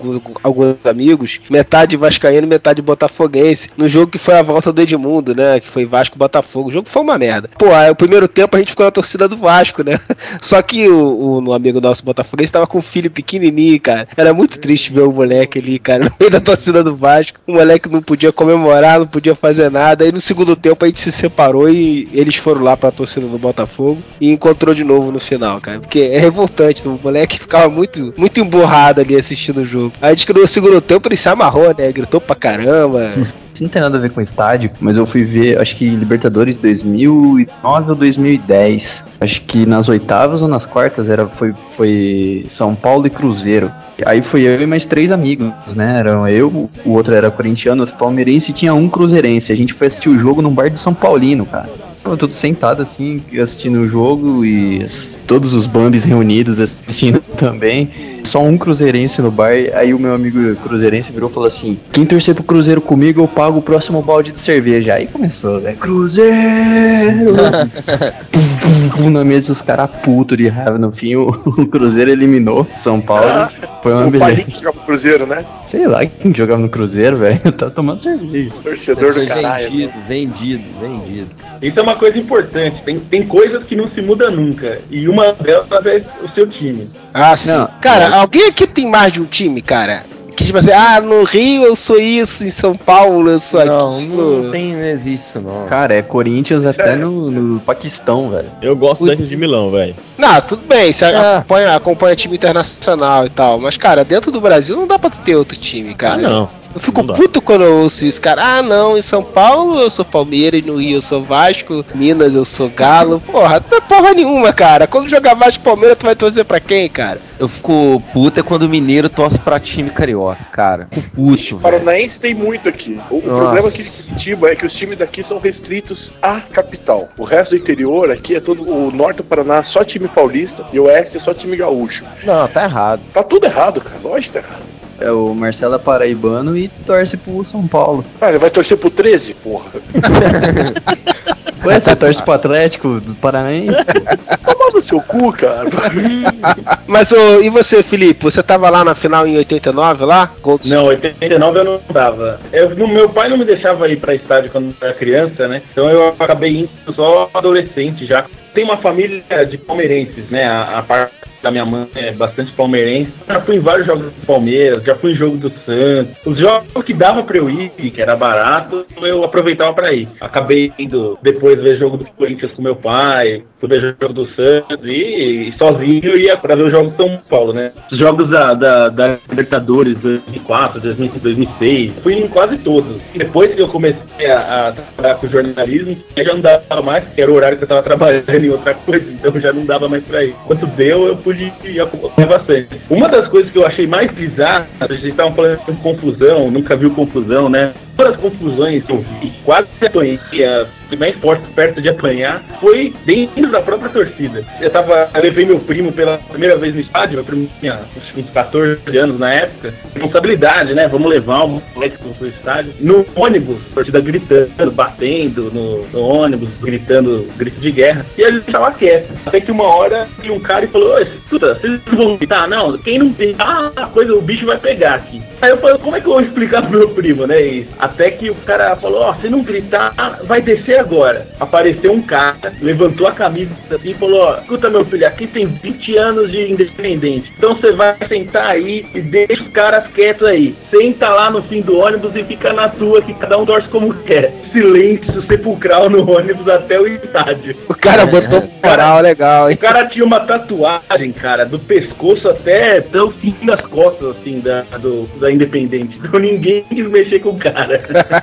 alguns amigos, metade vascaíno, metade botafoguense, no jogo que foi a volta do Edmundo, né, que foi Vasco e Botafogo, o jogo foi uma merda. Pô, aí o primeiro tempo a gente ficou na torcida do Vasco, né, só que o, o amigo nosso botafoguense tava com um filho pequenininho, cara, era muito triste ver o moleque ali, cara, no meio da torcida do Vasco, o moleque não podia comemorar, não podia fazer nada, aí no segundo tempo a gente se separou e eles foram lá pra torcida do Botafogo e encontrou de novo no final, cara, porque é revoltante, o moleque ficava muito, muito emburrado ali assistindo o jogo. Aí diz que no segundo tempo ele se amarrou, né, gritou pra caramba. Isso não tem nada a ver com estádio, mas eu fui ver, acho que Libertadores 2009 ou 2010. Acho que nas oitavas ou nas quartas era, foi, foi São Paulo e Cruzeiro. Aí foi eu e mais três amigos, né? Eram eu, o outro era corintiano, outro palmeirense e tinha um cruzeirense. A gente foi assistir o jogo num bar de São Paulino, cara. Tava tudo sentado assim, assistindo o jogo e todos os bambis reunidos assistindo também. Só um cruzeirense no bar, aí o meu amigo cruzeirense virou e falou assim: Quem torcer pro Cruzeiro comigo, eu pago o próximo balde de cerveja. Aí começou, né? Cruzeiro! Na mesa, os caras putos de raiva. No fim, o, o Cruzeiro eliminou São Paulo. Foi uma o beleza. Que jogava no Cruzeiro, né? Sei lá quem jogava no Cruzeiro, velho. Tá tomando cerveja. Torcedor do caralho. vendido, vendido, vendido. Isso é uma coisa importante. Tem, tem coisas que não se muda nunca. E uma delas é o seu time. Ah, sim. Não, cara, não. alguém aqui tem mais de um time, cara? Que tipo assim, ah, no Rio eu sou isso, em São Paulo eu sou Não, aquilo. não tem, não existe isso não. Cara, é Corinthians até Sério? no, no Paquistão, velho. Eu gosto Inter de Milão, velho. Não, tudo bem, você Ah. acompanha, acompanha time internacional e tal, mas cara, dentro do Brasil não dá pra tu ter outro time, cara. Ah, não. Eu fico puto quando eu ouço isso, cara. Ah, não, em São Paulo eu sou Palmeiras, no Rio eu sou Vasco, Minas eu sou Galo. Porra, não é porra nenhuma, cara. Quando jogar Vasco e Palmeiras, tu vai torcer pra quem, cara? Eu fico puto é quando o mineiro torce pra time carioca, cara. Fico puto, velho. Paranaense tem muito aqui. O, o Nossa. problema aqui de Curitiba é que os times daqui são restritos à capital. O resto do interior aqui é todo. O norte do Paraná é só time paulista e o oeste é só time gaúcho. Não, tá errado. Tá tudo errado, cara. Lógico que tá errado. É, o Marcelo é paraibano e torce pro São Paulo. Ah, ele vai torcer pro 13, porra. Ué, você torce pro Atlético do Paranaense? Toma no seu cu, cara. Mas ô, e você, Felipe? Você tava lá na final em 89 lá? Gol do Não, 89 eu não tava. Eu, no, meu pai não me deixava ir pra estádio quando eu era criança, né? Então eu acabei indo só adolescente já. Tem uma família de palmeirenses, né? A, a parte da minha mãe é bastante palmeirense. Já fui em vários jogos do Palmeiras, já fui em jogo do Santos. Os jogos que dava pra eu ir, que era barato, eu aproveitava pra ir. Acabei indo depois ver jogo do Corinthians com meu pai, fui ver jogo do Santos e, e sozinho ia pra ver os jogos do São Paulo, né? Os jogos da, da, da Libertadores 2004, 2005, 2006, fui em quase todos. Depois que eu comecei a, a trabalhar com jornalismo, já não dava mais, porque era o horário que eu tava trabalhando em outra coisa, então já não dava mais pra ir. Quanto deu, eu pude ir acompanhar bastante. Uma das coisas que eu achei mais bizarra, a gente estavam falando de confusão, nunca viu confusão, né? Uma das confusões que eu vi, quase apanhei, a mais forte perto de apanhar, foi dentro da própria torcida. Eu tava, eu levei meu primo pela primeira vez no estádio, meu primo tinha uns 14 anos na época. Responsabilidade, né? Vamos levar o moleque pro estádio. No ônibus, a torcida gritando, batendo no, no ônibus, gritando, grito de guerra. E a gente tava quieto. Até que uma hora tinha um cara e falou, "Ô, escuta, vocês não vão gritar? Não, quem não gritar, a coisa, o bicho vai pegar aqui. Aí eu falei, como é que eu vou explicar pro meu primo, né? E até que o cara falou, ó, se não gritar, vai descer agora. Apareceu um cara, levantou a camisa assim e falou, ó, escuta meu filho, aqui tem 20 anos de independente. Então você vai sentar aí e deixa os caras quietos aí. Senta lá no fim do ônibus e fica na tua, que cada um torce como quer. Silêncio sepulcral no ônibus até o estádio. O cara botou moral legal, hein? O cara tinha uma tatuagem, cara, do pescoço até, até o fim das costas, assim, da, do, da Independente. Então ninguém quis mexer com o cara.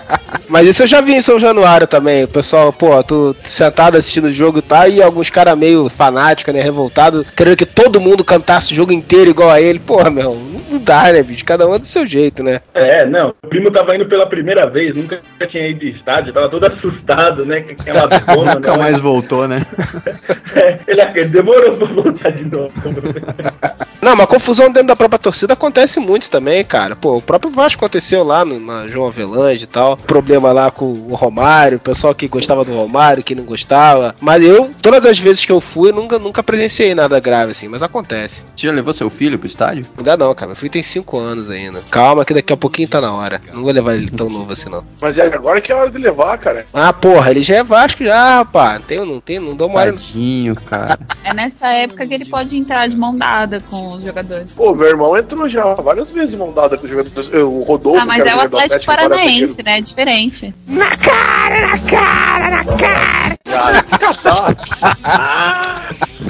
Mas isso eu já vi em São Januário também. O pessoal, pô, tu sentado assistindo o jogo e tá, e alguns caras meio fanáticos, né, revoltados, querendo que todo mundo cantasse o jogo inteiro igual a ele. Porra, meu, não dá, né, bicho? Cada um é do seu jeito, né? É, não. O primo tava indo pela primeira vez, nunca tinha ido de estádio, tava todo assustado, né? Que aquela zona, Nunca né? mais voltou, né? É, ele, ele demorou pra voltar de novo. Não, mas confusão dentro da própria torcida acontece muito também, cara. Pô, o próprio Vasco aconteceu lá no, na João Avelange e tal. Problema lá com o Romário, o pessoal que gostava do Romário, que não gostava. Mas eu, todas as vezes que eu fui, nunca, nunca presenciei nada grave assim, mas acontece. Você já levou seu filho pro estádio? Ainda não, cara. Meu filho tem 5 anos ainda. Calma que daqui a pouquinho tá na hora. Não vou levar ele tão novo assim, não. Mas é agora que é a hora de levar, cara. Ah, porra, ele já é Vasco já, rapaz. Tem, não tem, não dou mole. Tadinho, cara. É nessa época que ele pode entrar de mão dada com os jogadores. Pô, meu irmão entrou já várias vezes de mão dada com os jogadores. O Rodolfo, Ah, mas é o Atlético agora Paranaense, né? É diferente. Na cara, na cara, na cara! Cara.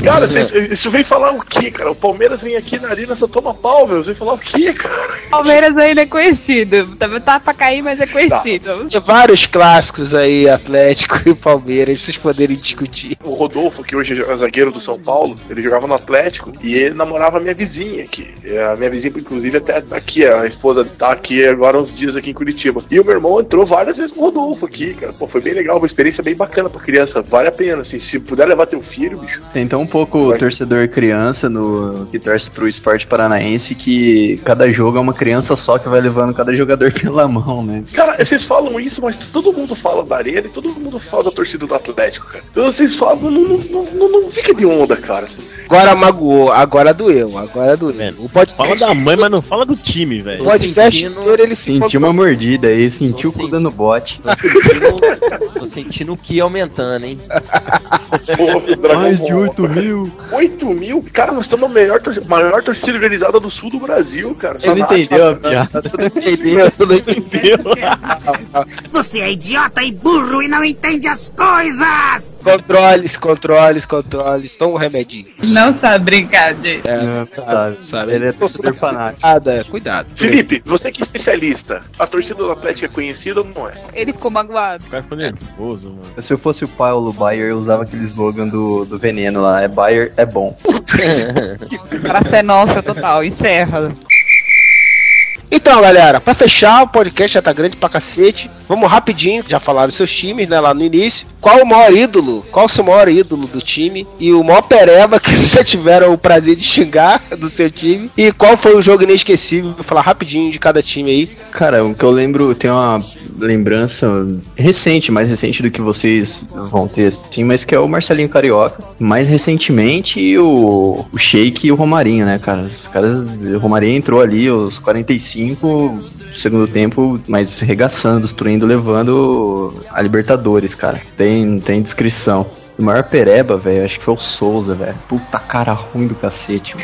Cara, vocês- isso vem falar o quê, cara? O Palmeiras vem aqui na arena só toma pau, meu. Você vem falar o quê, cara? Palmeiras ainda é conhecido. Tá, tá pra cair, mas é conhecido. Tem vários clássicos aí, Atlético e Palmeiras, pra vocês poderem discutir. O Rodolfo, que hoje é zagueiro do São Paulo, ele jogava no Atlético e ele namorava a minha vizinha aqui. É, A minha vizinha, inclusive, até tá aqui, a esposa tá aqui agora uns dias aqui em Curitiba. E o meu irmão entrou várias vezes com o Rodolfo aqui, cara. Pô, foi bem legal, uma experiência bem bacana pra criança. Vale a pena, assim. Se puder levar teu filho, bicho. Tem pouco torcedor criança no que torce pro esporte paranaense que cada jogo é uma criança só que vai levando cada jogador pela mão, né? Cara, vocês falam isso, mas todo mundo fala da arena e todo mundo fala da torcida do Atlético, cara. Então vocês falam, não, não, não, não, fica de onda, cara. Agora magoou, agora doeu, agora doeu. O podcast, Fala da mãe, mas não fala do time, velho. o podcast inteiro ele se Sentiu uma mordida aí, sentiu o cu dando bote. Tô sentindo o que aumentando, hein? Pô, Mais de Ball, 8 cara. Mil. 8 mil? Cara, nós estamos na melhor, maior torcida organizada do sul do Brasil, cara. Você não entendeu a piada? entendeu, tu não entendeu. Você é idiota e burro e não entende as coisas! Controles, controles, controles. Toma um remedinho. Não sabe brincar de. É, Não, sabe, sabe. Ele é torcedor fanático. Cuidado, cuidado. Felipe, você que é especialista, a torcida do Atlético é conhecida ou não é? Ele ficou magoado. O cara ficou nervoso, mano. Se eu fosse o Paulo Bayer, eu usava aquele slogan do, do veneno lá. É Bayer, é bom. Pra ser nossa total. Encerra. Então, galera, pra fechar, o podcast já tá grande pra cacete. Vamos rapidinho, já falaram seus times, né, lá no início. Qual o maior ídolo? Qual o seu maior ídolo do time? E o maior pereba que vocês já tiveram o prazer de xingar do seu time? E qual foi o jogo inesquecível? Vou falar rapidinho de cada time aí. Cara, o que eu lembro, tem uma lembrança recente, mais recente do que vocês vão ter, assim, mas que é o Marcelinho Carioca. Mais recentemente, o, o Sheik e o Romarinho, né, cara? Os caras, o Romarinho entrou ali aos 45, segundo tempo, mas regaçando, destruindo, levando a Libertadores, cara. Tem, tem descrição. O maior pereba, velho, acho que foi o Souza, velho. Puta cara ruim do cacete.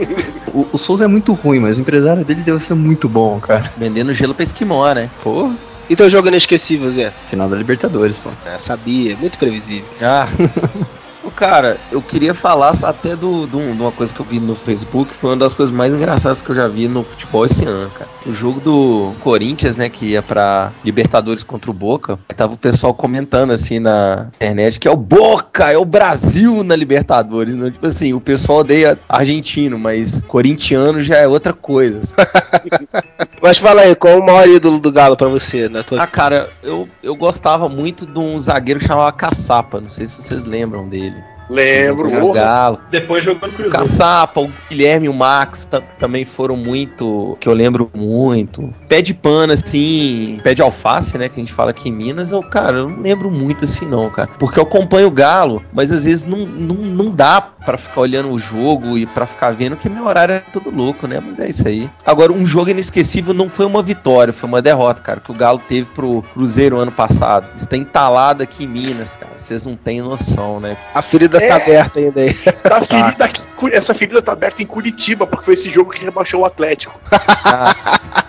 o, o Souza é muito ruim, mas o empresário dele deve ser muito bom, cara. Vendendo gelo pra esquimó, né? Porra. E teu jogo inesquecível, Zé? Final da Libertadores, pô. É, sabia, muito previsível. Ah. Cara, eu queria falar até do, do- de uma coisa que eu vi no Facebook, foi uma das coisas mais engraçadas que eu já vi no futebol esse ano, cara. O jogo do Corinthians, né, que ia pra Libertadores contra o Boca, tava o pessoal comentando assim na internet que é o Boca, é o Brasil na Libertadores. Né? Tipo assim, o pessoal odeia argentino, mas corintiano já é outra coisa. Mas fala aí, qual o maior ídolo do Galo pra você, na tua Ah, cara, eu, eu gostava muito de um zagueiro que chamava Caçapa, não sei se vocês lembram dele. Lembro, porra. Galo. Depois jogou no O Cruzeiro. Caçapa, o Guilherme e o Max tam- também foram muito, que eu lembro muito. Pé de pano, assim, pé de alface, né, que a gente fala aqui em Minas, eu, cara, eu não lembro muito assim não, cara. Porque eu acompanho o Galo, mas às vezes não, não, não dá pra ficar olhando o jogo e pra ficar vendo que meu horário é todo louco, né, mas é isso aí. Agora, um jogo inesquecível não foi uma vitória, foi uma derrota, cara, que o Galo teve pro Cruzeiro ano passado. Está entalado aqui em Minas, cara, vocês não têm noção, né. A ferida tá É. aberta ainda aí. Tá ferida aqui, essa ferida tá aberta em Curitiba, porque foi esse jogo que rebaixou o Atlético.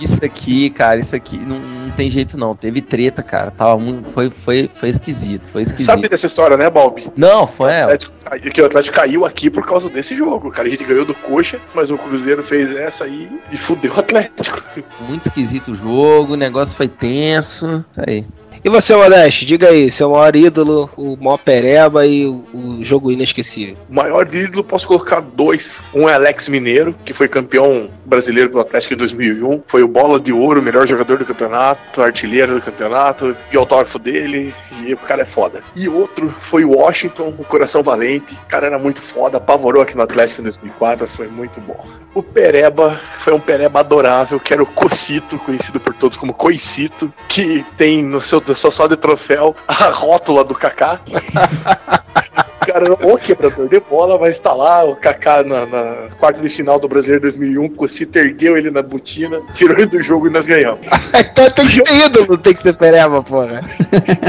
Isso aqui, cara, isso aqui não, não tem jeito não. Teve treta, cara. Tava muito, foi, foi, foi esquisito, foi esquisito. Sabe dessa história, né, Balbi? Não, foi O ela. Atlético, caiu- que o Atlético caiu aqui por causa desse jogo. Cara, a gente ganhou do Coxa, mas o Cruzeiro fez essa aí e fudeu o Atlético. Muito esquisito o jogo, o negócio foi tenso. Isso aí. E você, Modeste, diga aí, seu maior ídolo, o maior pereba e o, o jogo inesquecível. Maior ídolo posso colocar dois. Um é Alex Mineiro, que foi campeão brasileiro pelo Atlético em 2001. Foi o bola de ouro, melhor jogador do campeonato, artilheiro do campeonato, e autógrafo dele. E o cara é foda. E outro foi o Washington, o coração valente. O cara era muito foda, apavorou aqui no Atlético em 2004, foi muito bom. O Pereba foi um Pereba adorável, que era o Cocito, conhecido por todos como Coicito, que tem no seu, sua sala de troféu a rótula do Kaká. cara, o quebrador de bola, mas tá lá o Kaká na, na quarta de final do Brasileiro 2001, o Cocito ergueu ele na botina, tirou ele do jogo e nós ganhamos. então tem que ser ídolo, tem que ser pereba, porra.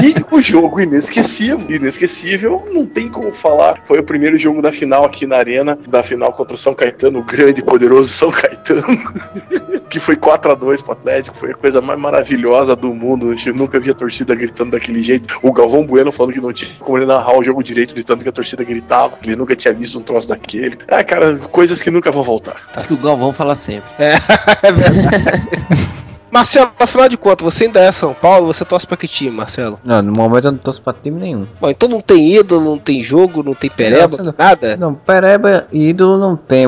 E o jogo inesquecível, inesquecível, não tem como falar. Foi o primeiro jogo da final aqui na Arena, da final contra o São Caetano, o grande e poderoso São Caetano, que foi 4 a 2 pro Atlético, foi a coisa mais maravilhosa do mundo. Eu nunca vi a torcida gritando daquele jeito. O Galvão Bueno falando que não tinha como ele narrar o jogo direito de tanto que a torcida gritava, que ele nunca tinha visto um troço daquele. Ah, cara, coisas que nunca vão voltar. Tá que o Galvão fala sempre. É, é verdade. Marcelo, afinal de contas, você ainda é São Paulo, você torce pra que time, Marcelo? Não, no momento eu não torço pra time nenhum. Bom, então não tem ídolo, não tem jogo, não tem pereba, Não, nada? Não, Pereba e ídolo não tem.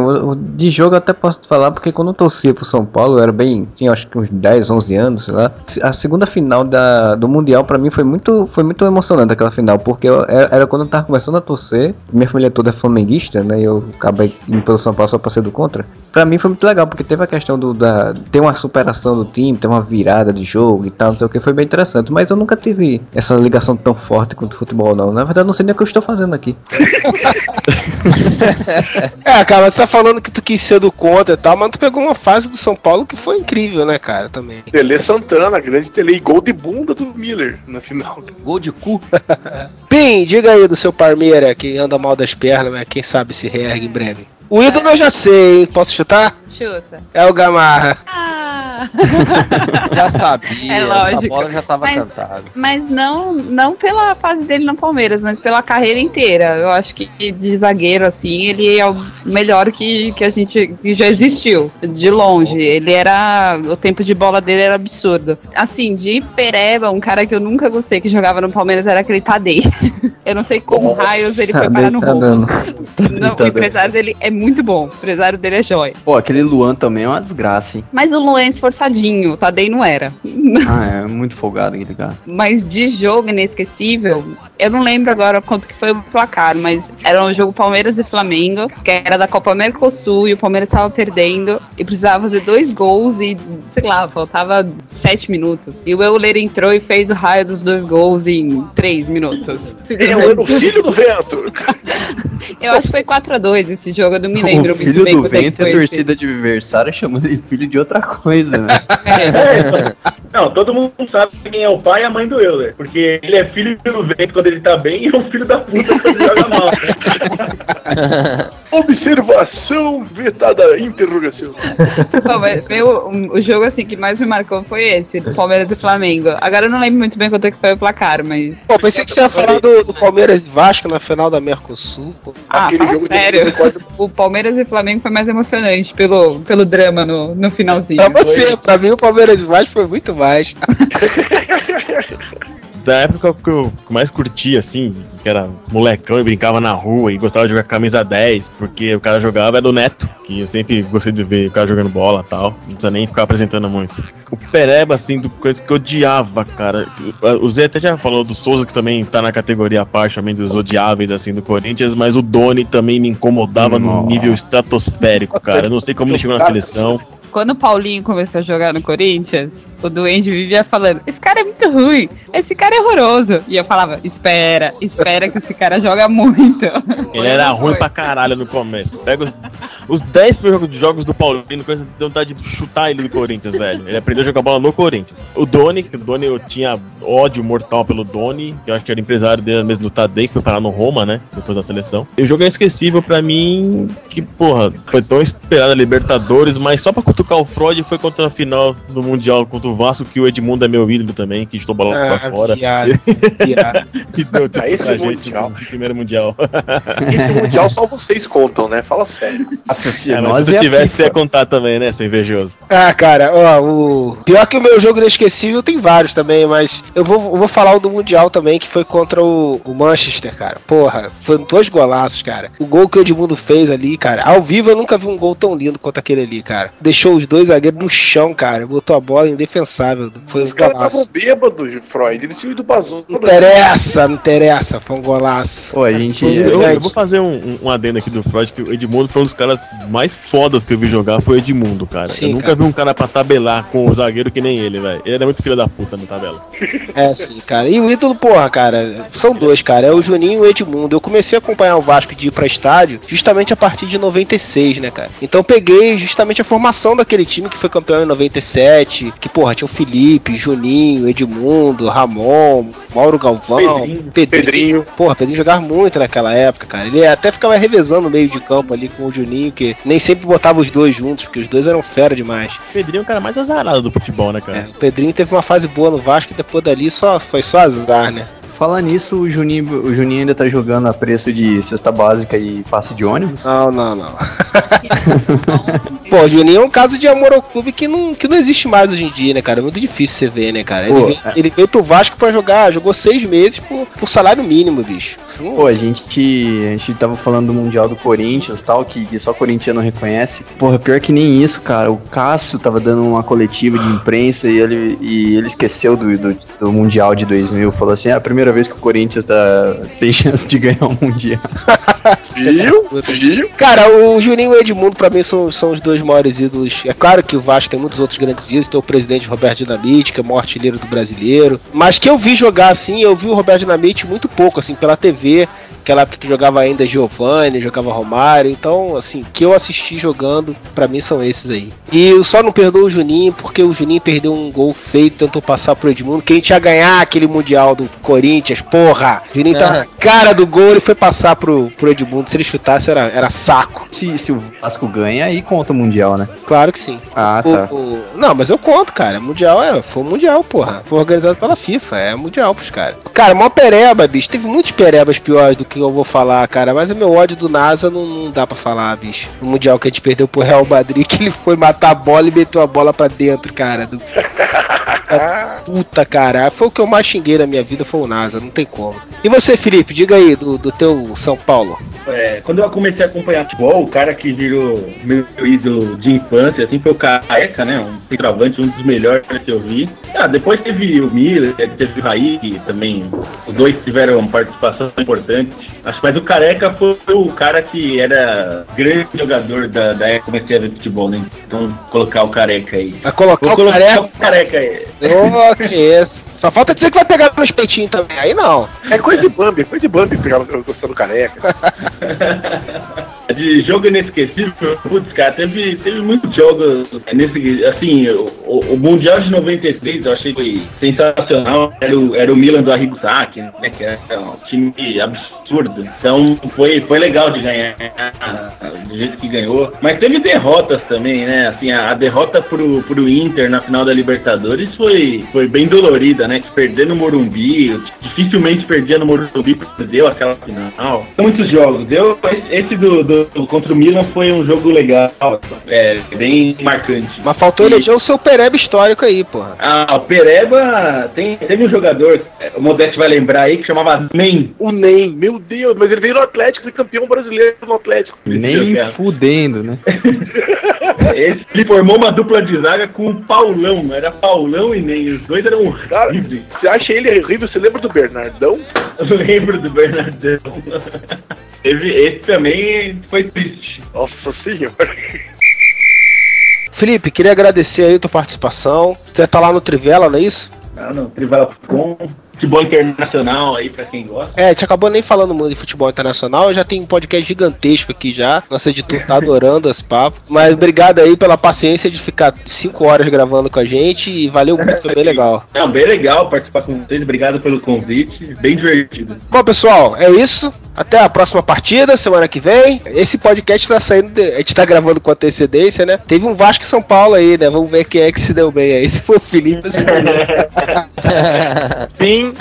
De jogo eu até posso te falar, porque quando eu torcia pro São Paulo, eu era bem. Tinha acho que uns 10, 11 anos, sei lá. A segunda final da, do Mundial pra mim foi muito, foi muito emocionante aquela final, porque eu- era, era quando eu tava começando a torcer. Minha família toda é flamenguista, né? E eu acabei indo pelo São Paulo só pra ser do contra. Pra mim foi muito legal, porque teve a questão do. Da, ter uma superação do time, ter uma virada de jogo e tal, não sei o que, foi bem interessante. Mas eu nunca tive essa ligação tão forte com o futebol, não. Na verdade, eu não sei nem o que eu estou fazendo aqui. É, cara, você tá falando que tu quis ser do contra e tal, mas tu pegou uma fase do São Paulo que foi incrível, né, cara, também. Tele Santana, grande Tele, e gol de bunda do Miller na final. Gol de cu. Pim, diga aí do seu Parmeira que anda mal das pernas, mas quem sabe se reergue em breve. O ídolo eu já sei, hein? Posso chutar? Chuta. É o Gamarra. Ah. Já sabia, É essa lógico. bola já tava Mas- cantada. Mas não, não pela fase dele no Palmeiras, mas pela carreira inteira. Eu acho que de zagueiro, assim, ele é o melhor que, que a gente que já existiu. De longe. Ele era. O tempo de bola dele era absurdo. Assim, de Pereba, um cara que eu nunca gostei que jogava no Palmeiras era aquele Tadei. Eu não sei como Nossa, raios ele foi parar no tá. Não, Tá o empresário dele é muito bom. O empresário dele é jóia. Pô, aquele Luan também é uma desgraça, hein? Mas o Luan esforçadinho, o Tadei não era. Ah, é muito folgado aquele cara. Mas de jogo inesquecível, eu não lembro agora quanto que foi o placar, mas era um jogo Palmeiras e Flamengo, que era da Copa Mercosul e o Palmeiras tava perdendo e precisava fazer dois gols e, sei lá, faltava sete minutos. E o Euler entrou e fez o raio dos dois gols em três minutos. Eu era o filho do vento. Eu acho que foi 4x2 esse jogo, eu não me lembro o muito filho bem do é que vento e a esse. torcida adversária chamando ele filho de outra coisa, né? Não, todo mundo sabe quem é o pai e a mãe do Euler. Porque ele é filho do vento quando ele tá bem e é um filho da puta quando ele joga mal. Observação vetada interrogação. Pô, mas meu, um- o jogo assim que mais me marcou foi esse, do Palmeiras e Flamengo. Agora eu não lembro muito bem quanto é que foi o placar, mas. Pô, pensei que você ia falar do, do Palmeiras e Vasco na final da Mercosul. Pô. Ah, fala sério. O Palmeiras e Flamengo foi mais emocionante pelo, pelo drama no, no finalzinho. Pra você, pra mim o Palmeiras Vasco foi muito mais. Da época que eu mais curtia, assim, que era molecão e brincava na rua e gostava de jogar camisa 10, porque o cara jogava era do Neto, que eu sempre gostei de ver o cara jogando bola e tal, não precisa nem ficar apresentando muito. O Pereba, assim, do coisa que eu odiava, cara. O Zé até já falou do Souza, que também tá na categoria à parte também dos odiáveis, assim, do Corinthians, mas o Doni também me incomodava num Nossa. nível estratosférico, cara. Eu não sei como ele chegou na seleção. Quando o Paulinho começou a jogar no Corinthians, o Duende vivia falando: Esse cara é muito ruim, esse cara é horroroso. E eu falava: Espera, espera que esse cara joga muito. Ele era ruim pra caralho no começo. Pega os, os 10 primeiros jogos do Paulinho, coisa deu vontade de chutar ele do Corinthians, velho. Ele aprendeu a jogar bola no Corinthians. O Doni, que o Doni eu tinha ódio mortal pelo Doni, que eu acho que era empresário dele mesmo do Tadei, que foi parar no Roma, né? Depois da seleção. E o jogo é esquecível pra mim, que, porra, foi tão esperado a Libertadores, mas só pra cutucar o Freud foi contra a final do Mundial contra o Vasco, que o Edmundo é meu ídolo também, que chutou bola Ah, pra fora. viado, viado. e deu tipo, Ah, esse pra gente Mundial. no primeiro Mundial. Esse mundial só vocês contam, né? Fala sério. É, mas Nós se é tu tivesse, você ia contar também, né, seu invejoso? Ah, cara, ó, o. Pior que o meu jogo inesquecível tem vários também, mas eu vou, eu vou falar o do Mundial também, que foi contra o, o Manchester, cara. Porra, foram dois golaços, cara. O gol que o Edmundo fez ali, cara. Ao vivo eu nunca vi um gol tão lindo quanto aquele ali, cara. Deixou os dois zagueiros no chão, cara. Botou a bola indefensável. Foi Os um caras golaço. estavam bêbados, Freud. Eles tinham ido bazou. Não interessa, não interessa. Foi um golaço. Pô, a gente. Inclusive, eu, é, eu vou fazer um, um, um adendo aqui do Freud, que o Edmundo foi um dos caras mais fodas que eu vi jogar, foi o Edmundo, cara. Sim, eu nunca cara. vi um cara pra tabelar com o zagueiro que nem ele, velho. Ele era muito filho da puta na tabela. É, sim, cara. E o ídolo, porra, cara, são dois, cara. É o Juninho e o Edmundo. Eu comecei a acompanhar o Vasco de ir pra estádio justamente a partir de 96, né, cara? Então eu peguei justamente a formação daquele time que foi campeão em 97, que, porra, tinha o Felipe, Juninho, Edmundo, Ramon, Mauro Galvão, Pedrinho. Pedrinho. Pedrinho. Porra, Pedrinho jogava muito naquela época, cara. Ele até ficava revezando no meio de campo ali com o Juninho, que nem sempre botava os dois juntos, porque os dois eram fera demais. O Pedrinho é o cara mais azarado do futebol, né, É, cara? o Pedrinho teve uma fase boa no Vasco e depois dali só, foi só azar, né? Falar nisso, o Juninho, o Juninho ainda tá jogando a preço de cesta básica e passe de ônibus. Não, não, não. Pô, o Juninho é um caso de amor ao clube que não, que não existe mais hoje em dia, né, cara? É muito difícil você ver, né, cara? Ele, Pô, veio, é. ele veio pro Vasco pra jogar, jogou seis meses por, por salário mínimo, bicho. Não- Pô, a gente, a gente tava falando do Mundial do Corinthians tal, que, que só corintiano reconhece. Porra, pior que nem isso, cara. O Cássio tava dando uma coletiva de imprensa e ele, e ele esqueceu do, do, do Mundial de 2000. Falou assim: é a primeira vez que o Corinthians tá, tem chance de ganhar um Mundial. Viu? Viu? Cara, o Juninho e o Edmundo, pra mim, são, são os dois maiores ídolos. É claro que o Vasco tem muitos outros grandes ídolos. Tem o presidente Roberto Dinamite, que é o maior artilheiro do brasileiro. Mas que eu vi jogar assim, eu vi o Roberto Dinamite muito pouco, assim, pela TV. Aquela época que jogava ainda Giovanni, jogava Romário. Então, assim, que eu assisti jogando, pra mim são esses aí. E eu só não perdoo o Juninho, porque o Juninho perdeu um gol feito, tentou passar pro Edmundo. Quem tinha ganhar aquele Mundial do Corinthians, porra! O Juninho tá na cara do gol, ele foi passar pro, pro Edmundo. Se ele chutasse, era, era saco. Se, se o Vasco ganha, aí conta o Mundial, né? Claro que sim. Ah, O- tá. o- não, mas eu conto, cara. Mundial é. Foi mundial, porra. Foi organizado pela FIFA. É mundial pros caras. Cara, mó pereba, bicho. Teve muitos perebas piores do que eu vou falar, cara. Mas o meu ódio do NASA não, não dá pra falar, bicho. O mundial que a gente perdeu pro Real Madrid, que ele foi matar a bola e meteu a bola pra dentro, cara. Do... Puta, cara. Foi o que eu mais xinguei na minha vida, foi o NASA. Não tem como. E você, Felipe? Diga aí do, do teu São Paulo. é, quando eu comecei a acompanhar futebol, o cara que virou meu ídolo de infância, assim, foi o Caeca, né? Um centroavante, um dos melhores que eu vi. Ah, depois teve o Miller, teve o Raí, que também os dois tiveram uma participação importante. Acho que mas o Careca foi o cara que era grande jogador da, da época que comecei a ver futebol, né? Então colocar o Careca aí. Vai colocar Vou o colocar careca. o Careca aí. Ô, que isso. Só falta dizer que vai pegar nos peitinhos também. Aí não. É coisa de Bambi, é coisa de Bambi pegar o gostando do careca. De jogo inesquecível, putz, cara, teve, teve muitos jogos nesse. Assim, o, o Mundial de 93 eu achei que foi sensacional. Era o, era o Milan do Arrigo Sacchi, né? Que era um time absurdo. Então foi, foi legal de ganhar do jeito que ganhou. Mas teve derrotas também, né? Assim, a, a derrota pro, pro Inter na final da Libertadores foi, foi bem dolorida, né? Que perder no Morumbi, dificilmente perdia no Morumbi, perdeu aquela final. São muitos jogos. Eu, esse do, do- contra o Milan foi um jogo legal, é, bem marcante. Mas faltou eleger o seu Pereba histórico aí, porra. Ah, o Pereba tem, teve um jogador, é, o Modeste vai lembrar aí, que chamava Nem. O Nem, meu Deus, mas ele veio no Atlético, foi campeão brasileiro no Atlético. Nem fudendo, né? Ele, ele formou uma dupla de zaga com o Paulão, era Paulão e Nem, os dois eram Cara, você acha ele horrível? Você lembra do Bernardão? Eu lembro do Bernardão. Teve, esse também foi triste. Nossa senhora. Felipe, queria agradecer aí a tua participação. Você tá lá no Trivela, não é isso? Ah, não, Trivela.com, futebol internacional aí pra quem gosta. É, a gente acabou nem falando muito de futebol internacional, já tem um podcast gigantesco aqui já. Nosso editor tá adorando esse papo. Mas obrigado aí pela paciência de ficar 5 horas gravando com a gente e valeu muito, foi bem legal. Não, bem legal participar com vocês, obrigado pelo convite, bem divertido. Bom, pessoal, é isso. Até a próxima partida, semana que vem. Esse podcast tá saindo, de- a gente tá gravando com antecedência, né? Teve um Vasco e São Paulo aí, né? Vamos ver quem é que se deu bem aí. Se foi o Felipe se foi o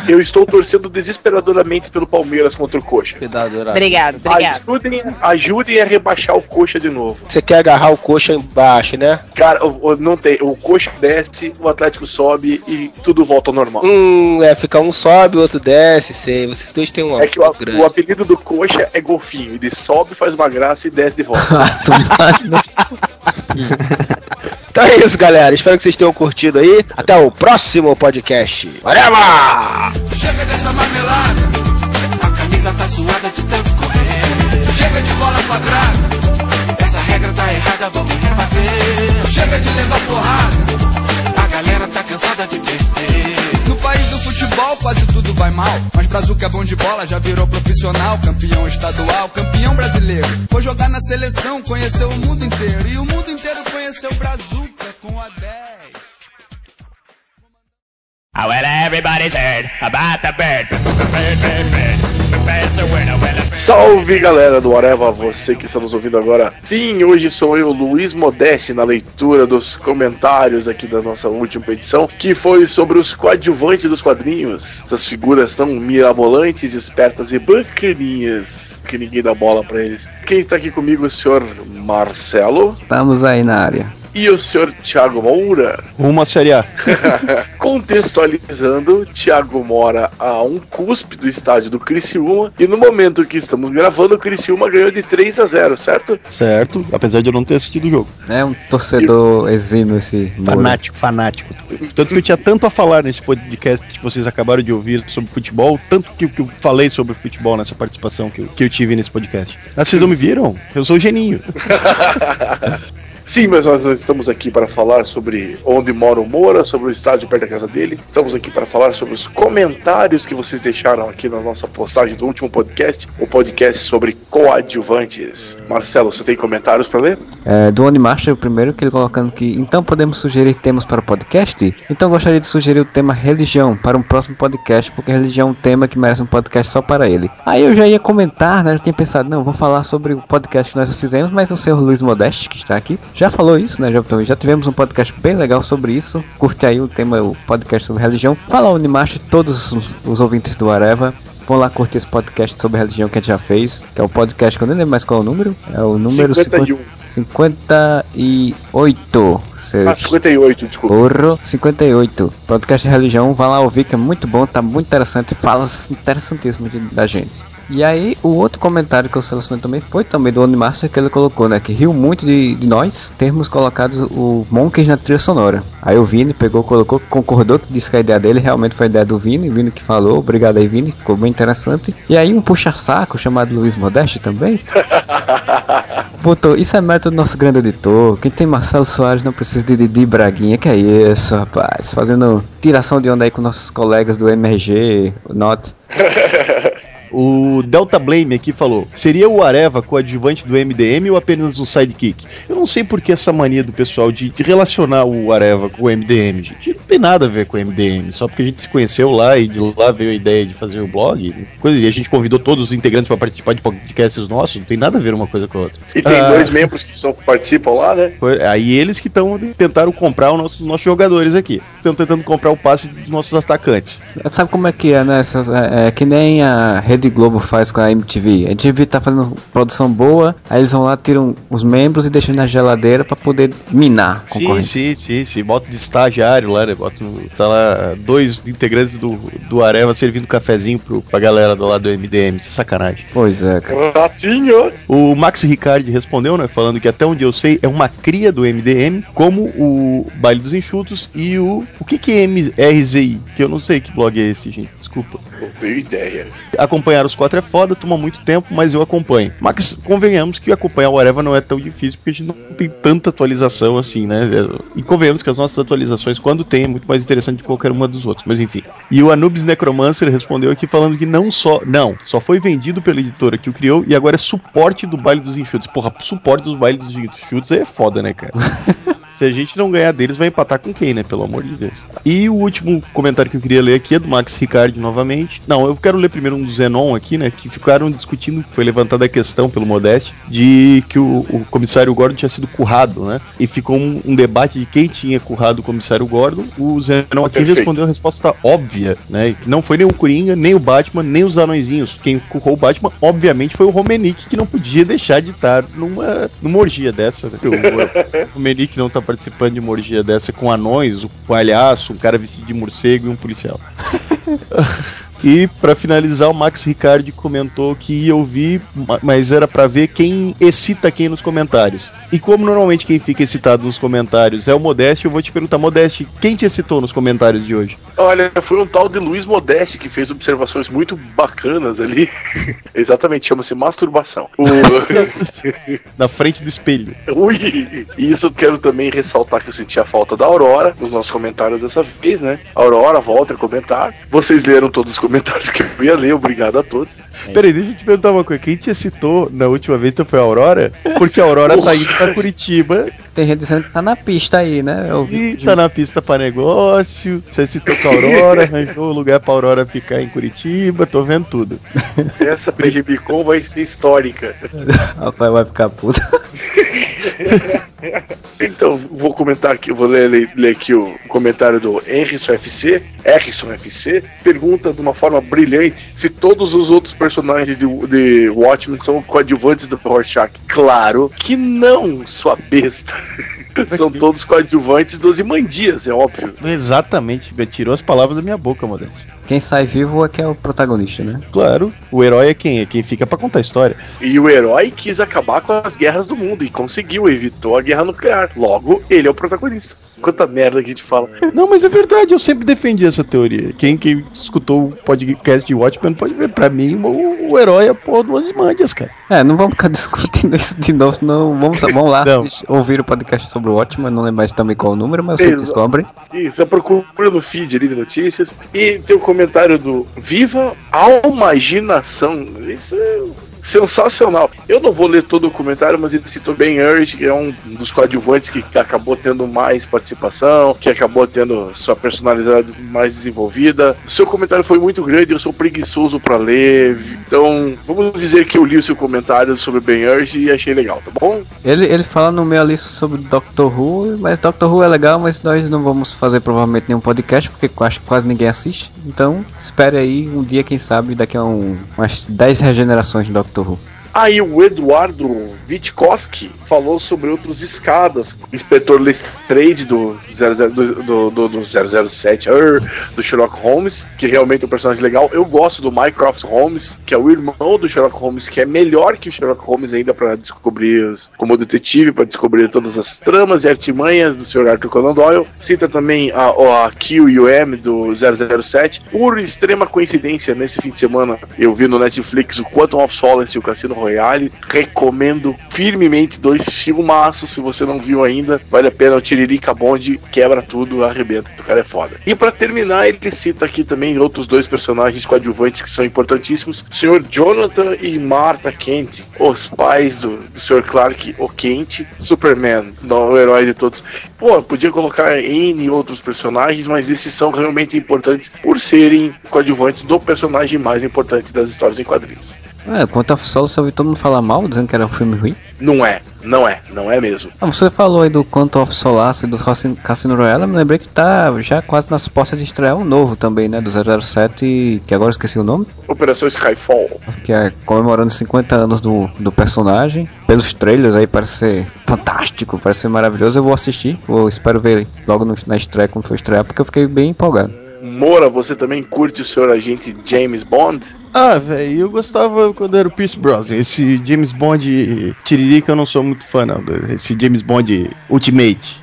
Eu estou torcendo desesperadoramente pelo Palmeiras contra o Coxa. Obrigado, obrigado. Ajudem, ajudem a rebaixar o Coxa de novo. Você quer agarrar o coxa embaixo, né? Cara, não tem. O Coxa desce, o Atlético sobe e tudo volta ao normal. Hum, é, fica um sobe, o outro desce, sei. Vocês dois têm um É que o, o apelido do Coxa é golfinho. Ele sobe, faz uma graça e desce de volta. Então é isso, galera. Espero que vocês tenham curtido aí. Até o próximo podcast. Chega dessa marmelada, a camisa tá suada de tanto correr. Chega de bola quadrada, essa regra tá errada, vamos refazer. Chega de levar porrada, a galera tá cansada de perder. No país do futebol quase tudo vai mal, mas Brazuca é bom de bola, já virou profissional, campeão estadual, campeão brasileiro. Foi jogar na seleção, conheceu o mundo inteiro, e o mundo inteiro conheceu Brazuca com a 10. Oh, well, everybody's heard about the bird. Salve galera do Areva, você que está nos ouvindo agora. Sim, hoje sou eu, Luiz Modeste, na leitura dos comentários aqui da nossa última edição, que foi sobre os coadjuvantes dos quadrinhos. Essas figuras tão mirabolantes, espertas e bacaninhas que ninguém dá bola pra eles. Quem está aqui comigo é o senhor Marcelo Estamos aí na área. E o senhor Thiago Moura. Uma Série A. Contextualizando, Thiago mora a um cuspe do estádio do Criciúma e no momento que estamos gravando, o Criciúma ganhou de 3 a 0, certo? Certo, apesar de eu não ter assistido o jogo. É um torcedor exímio esse. Moura. Fanático, fanático. Tanto que eu tinha tanto a falar nesse podcast que vocês acabaram de ouvir sobre futebol, tanto que, que eu falei sobre futebol nessa participação que eu, que eu tive nesse podcast. Ah, vocês não me viram? Eu sou o geninho. Sim, mas nós estamos aqui para falar sobre onde mora o Moura, sobre o estádio perto da casa dele. Estamos aqui para falar sobre os comentários que vocês deixaram aqui na nossa postagem do último podcast, o podcast sobre coadjuvantes. Marcelo, você tem comentários para ler? É, do Master, o primeiro, que ele colocando que então podemos sugerir temas para o podcast? Então gostaria de sugerir o tema religião para um próximo podcast, porque religião é um tema que merece um podcast só para ele. Aí eu já ia comentar, né? Eu tinha pensado, não, vou falar sobre o podcast que nós fizemos, mas o senhor Luiz Modeste, que está aqui, já falou isso, né? Já, já tivemos um podcast bem legal sobre isso. Curte aí o tema, o podcast sobre religião. Fala Unimaster, todos os, os ouvintes do Areva. Vão lá curtir esse podcast sobre religião que a gente já fez, que é o podcast que eu nem lembro mais qual é o número. É o número 51. 58. Cê- Ah, 58, desculpa. Porra, 58. Podcast de religião, vai lá ouvir que é muito bom, tá muito interessante, fala interessantíssimo da gente. E aí, o outro comentário que eu selecionei também foi também do Onimaster, que ele colocou, né? Que riu muito de, de nós termos colocado o Monkeys na trilha sonora. Aí o Vini pegou, colocou, concordou, que disse que a ideia dele realmente foi a ideia do Vini. Vini que falou, obrigado aí, Vini, ficou bem interessante. E aí, um puxa-saco chamado Luiz Modeste também. Botou, isso é método do nosso grande editor. Quem tem Marcelo Soares não precisa de Didi Braguinha. Que é isso, rapaz? Fazendo tiração de onda aí com nossos colegas do MRG, o Not. O Delta Blame aqui falou: seria o Areva coadjuvante do MDM ou apenas um sidekick? Eu não sei por que essa mania do pessoal de, de relacionar o Areva com o MDM, gente. Não tem nada a ver com o MDM, só porque a gente se conheceu lá e de lá veio a ideia de fazer o blog. Coisa, e a gente convidou todos os integrantes para participar de podcasts nossos, não tem nada a ver uma coisa com a outra. E tem Ah, dois membros que são, participam lá, né? foi- Aí eles que estão tentaram comprar os nossos, nossos jogadores aqui. Estão tentando comprar o passe dos nossos atacantes. Sabe como é que é, né? Essas- é, é que nem a Rede Globo faz com a MTV. A MTV tá fazendo produção boa, aí eles vão lá, tiram os membros e deixam na geladeira pra poder minar a Sim, sim, sim, sim. Bota de estagiário lá, né? Bota tá lá dois integrantes do, do Areva servindo cafezinho pro, pra galera do lado do MDM. Isso é sacanagem. Pois é, cara. Ratinho! O Max Ricardi respondeu, né? Falando que até onde eu sei é uma cria do MDM, como o Baile dos Enxutos e o. O que, que é MRZI? Que eu não sei que blog é esse, gente. Desculpa. Não tenho ideia. Acompanhar os quatro é foda, toma muito tempo, mas eu acompanho. Mas convenhamos que acompanhar o Areva não é tão difícil, porque a gente não tem tanta atualização assim, né? E convenhamos que as nossas atualizações, quando tem, é muito mais interessante que qualquer uma dos outros, mas enfim. E o Anubis Necromancer respondeu aqui falando que não só. Não, só foi vendido pela editora que o criou e agora é suporte do baile dos enxutos. Porra, suporte dos bailes dos enxutos é foda, né, cara? Se a gente não ganhar deles, vai empatar com quem, né? Pelo amor de Deus. E o último comentário que eu queria ler aqui é do Max Ricardi novamente. Não, eu quero ler primeiro um do Zenon aqui, né? Que ficaram discutindo, foi levantada a questão pelo Modeste, de que o, o comissário Gordon tinha sido currado, né? E ficou um, um debate de quem tinha currado o comissário Gordon. O Zenon aqui Perfeito. respondeu a resposta óbvia, né? Que não foi nem o Coringa, nem o Batman, nem os anõezinhos. Quem currou o Batman, obviamente, foi o Romenick, que não podia deixar de estar numa, numa orgia dessa, né? O, o Romenick não tá participando de uma orgia dessa com anões, um palhaço, um cara vestido de morcego e um policial. E pra finalizar, o Max Ricardi comentou que ia ouvir, ma- mas era pra ver quem excita quem nos comentários. E como normalmente quem fica excitado nos comentários é o Modeste, eu vou te perguntar, Modeste, quem te excitou nos comentários de hoje? Olha, foi um tal de Luiz Modeste que fez observações muito bacanas ali. Exatamente, chama-se masturbação. O... Na frente do espelho. Ui! E isso eu quero também ressaltar que eu senti a falta da Aurora nos nossos comentários dessa vez, né? Aurora, volta a comentar. Vocês leram todos os comentários que eu ia ler, obrigado a todos. Peraí, deixa eu te perguntar uma coisa. Quem te excitou na última vez foi a Aurora? Porque a Aurora tá indo pra Curitiba Tem gente dizendo que tá na pista aí, né? Eu vi- e tá na pista pra negócio. Você citou com a Aurora, arranjou um lugar pra Aurora ficar em Curitiba, tô vendo tudo. Essa PGBcon vai ser histórica. Rapaz, vai ficar puto. Então, vou comentar aqui, vou ler, ler- aqui o comentário do Henrison FC, Erison FC, pergunta de uma forma brilhante se todos os outros personagens de, de Watchmen são coadjuvantes do Rorschach. Claro que não, sua besta. São todos coadjuvantes dos Imandias, é óbvio. Exatamente, tirou as palavras da minha boca, Modesto. Quem sai vivo é que é o protagonista, né? Claro, o herói é quem? É quem fica pra contar a história. E o herói quis acabar com as guerras do mundo e conseguiu, evitou a guerra nuclear. Logo, ele é o protagonista. Quanta merda que a gente fala. Não, mas é verdade, eu sempre defendi essa teoria. Quem, quem escutou o podcast de Watchmen pode ver, pra mim, o, o herói é a porra do Ozymandias, cara. É, não vamos ficar discutindo isso de novo, não. Vamos, vamos lá Não. assistir- ouvir o podcast sobre o Watchmen, não lembro mais também qual o número, mas vocês descobrem. Isso, você procura no feed ali de notícias. E tem o comentário do Viva a Imaginação. Isso é sensacional. Eu não vou ler todo o comentário, mas ele citou Ben Urge, que é um dos coadjuvantes que acabou tendo mais participação, que acabou tendo sua personalidade mais desenvolvida. Seu comentário foi muito grande, eu sou preguiçoso pra ler. Então, vamos dizer que eu li o seu comentário sobre Ben Urge e achei legal, tá bom? Ele, ele fala no meio ali sobre Doctor Who, mas Doctor Who é legal, mas nós não vamos fazer provavelmente nenhum podcast, porque acho que quase ninguém assiste. Então, espere aí um dia, quem sabe, daqui a um, umas 10 regenerações de Doctor Who. Aí o Eduardo Witkowski falou sobre outros escadas. O inspetor Lestrade do, 00, do, do, do, do 007, er, do Sherlock Holmes, que realmente é um personagem legal. Eu gosto do Mycroft Holmes, que é o irmão do Sherlock Holmes, que é melhor que o Sherlock Holmes ainda para descobrir, os, como detetive, para descobrir todas as tramas e artimanhas do Sr. Arthur Conan Doyle. Cita também a, a Q e o M do 007. Por extrema coincidência, nesse fim de semana eu vi no Netflix o Quantum of Solace e o Cassino Royale. Recomendo firmemente dois filmaços. Se você não viu ainda, vale a pena. O Tiririca Bond quebra tudo, arrebenta. O cara é foda. E para terminar, ele cita aqui também outros dois personagens coadjuvantes que são importantíssimos: o Sr. Jonathan e Martha Kent, os pais do, do Sr. Clark, o Kent, Superman, o herói de todos. Pô, podia colocar N outros personagens, mas esses são realmente importantes por serem coadjuvantes do personagem mais importante das histórias em quadrinhos. É, quanto a Solo, só ouvi todo mundo falar mal, dizendo que era um filme ruim. Não é, não é, não é mesmo. Ah, você falou aí do Quantum of Solace e do Cassino- Royale, eu me lembrei que tá já quase nas portas de estrear um novo também, né, do 007, que agora eu esqueci o nome, Operação Skyfall. que é comemorando 50 anos do, do personagem. Pelos trailers aí parece ser fantástico, parece ser maravilhoso, eu vou assistir, vou, espero ver logo no- na estreia, quando for estrear, porque eu fiquei bem empolgado. Moura, você também curte o senhor agente James Bond? Ah, velho, eu gostava quando era o Pierce Brosnan. Esse James Bond Tiririca eu não sou muito fã, não. Esse James Bond Ultimate.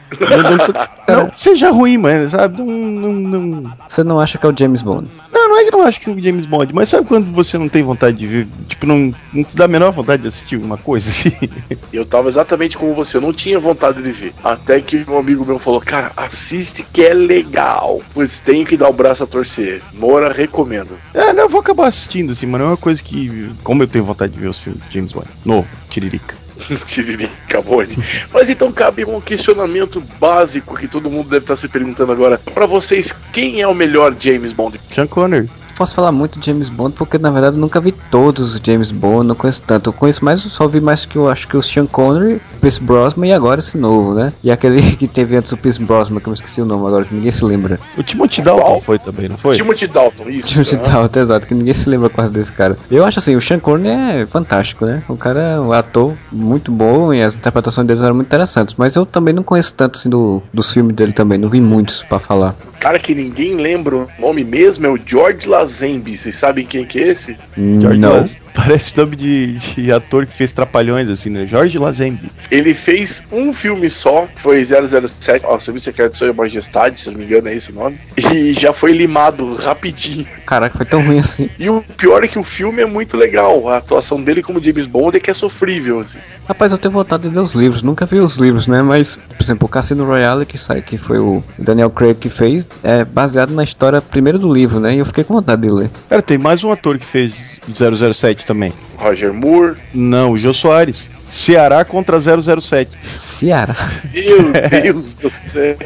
Não, não- seja ruim, mas sabe? Não, não, não- Você não acha que é o James Bond? não, não é que eu não acho que o James Bond, mas sabe quando você não tem vontade de ver? Tipo, não, não te dá a menor vontade de assistir uma coisa assim? Eu tava exatamente como você, eu não tinha vontade de ver. Até que um amigo meu falou, cara, assiste que é legal. Pois tenho que dar o braço a torcer. Moura, recomendo. É, não, eu vou acabar assistindo, assim, mas não é uma coisa que. Como eu tenho vontade de ver os filmes de James Bond. Novo, Tiririca. Tiririca Bond. Mas então cabe um questionamento básico que todo mundo deve estar se perguntando agora. Pra vocês, quem é o melhor James Bond? Sean Connery. Posso falar muito de James Bond porque na verdade eu nunca vi todos os James Bond, não conheço tanto. Eu conheço mais, só vi mais que eu acho que o Sean Connery, o Pierce Brosnan e agora esse novo, né? E aquele que teve antes o Pierce Brosnan, que eu me esqueci o nome agora, que ninguém se lembra. O Timothy Dalton foi também, não foi? Timothy Dalton, isso. Timothy né? Dalton, exato, que ninguém se lembra quase desse cara. Eu acho assim, o Sean Connery é fantástico, né? O cara é um ator muito bom e as interpretações dele eram muito interessantes. Mas eu também não conheço tanto assim do, dos filmes dele também, não vi muitos pra falar. Cara que ninguém lembra o nome mesmo é o George Lazenby. Vocês sabem quem que é esse? George não. Laz- Parece nome de, de ator que fez trapalhões, assim, né? Jorge Lazenby. Ele fez um filme só, que foi 007, ó, Serviço Secreto de Sua Majestade, se eu não me engano é esse o nome. E já foi limado rapidinho. Caraca, foi tão ruim assim. E o pior é que o filme é muito legal. A atuação dele como James Bond é que é sofrível, assim. Rapaz, eu tenho vontade de ler os livros, nunca vi os livros, né? Mas, por exemplo, o Cassino Royale que sai, que foi o Daniel Craig que fez, é baseado na história primeiro do livro, né? E eu fiquei com vontade de ler. Cara, tem mais um ator que fez 007 também. Roger Moore. Não, o Jô Soares. Ceará contra 007. Ceará. Meu Deus do céu.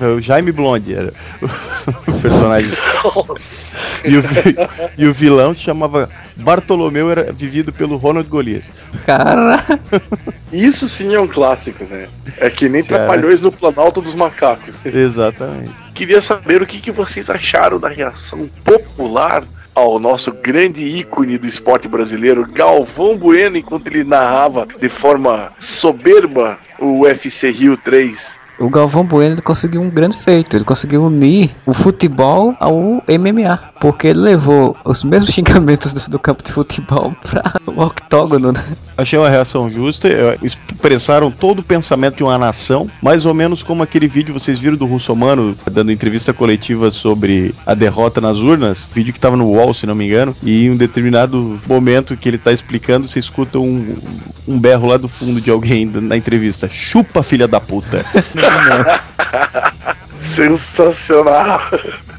É O Jaime Blonde era o personagem. E o, e o vilão se chamava Bartolomeu, era vivido pelo Ronald Golias. Cara. Isso sim é um clássico, né? É que nem Cara. Trapalhões no Planalto dos Macacos. Exatamente. Queria saber o que, que vocês acharam da reação popular ao nosso grande ícone do esporte brasileiro, Galvão Bueno, enquanto ele narrava de forma soberba o UFC Rio 3. O Galvão Bueno ele conseguiu um grande feito. Ele conseguiu unir o futebol ao MMA. Porque ele levou os mesmos xingamentos do, do campo de futebol para o octógono, né? Achei uma reação justa. eh, Expressaram todo o pensamento de uma nação, mais ou menos como aquele vídeo vocês viram do Russomano dando entrevista coletiva sobre a derrota nas urnas. Vídeo que estava no UOL, se não me engano. E em um determinado momento que ele tá explicando, você escuta um, um berro lá do fundo de alguém na entrevista: Chupa, filha da puta. Sensacional!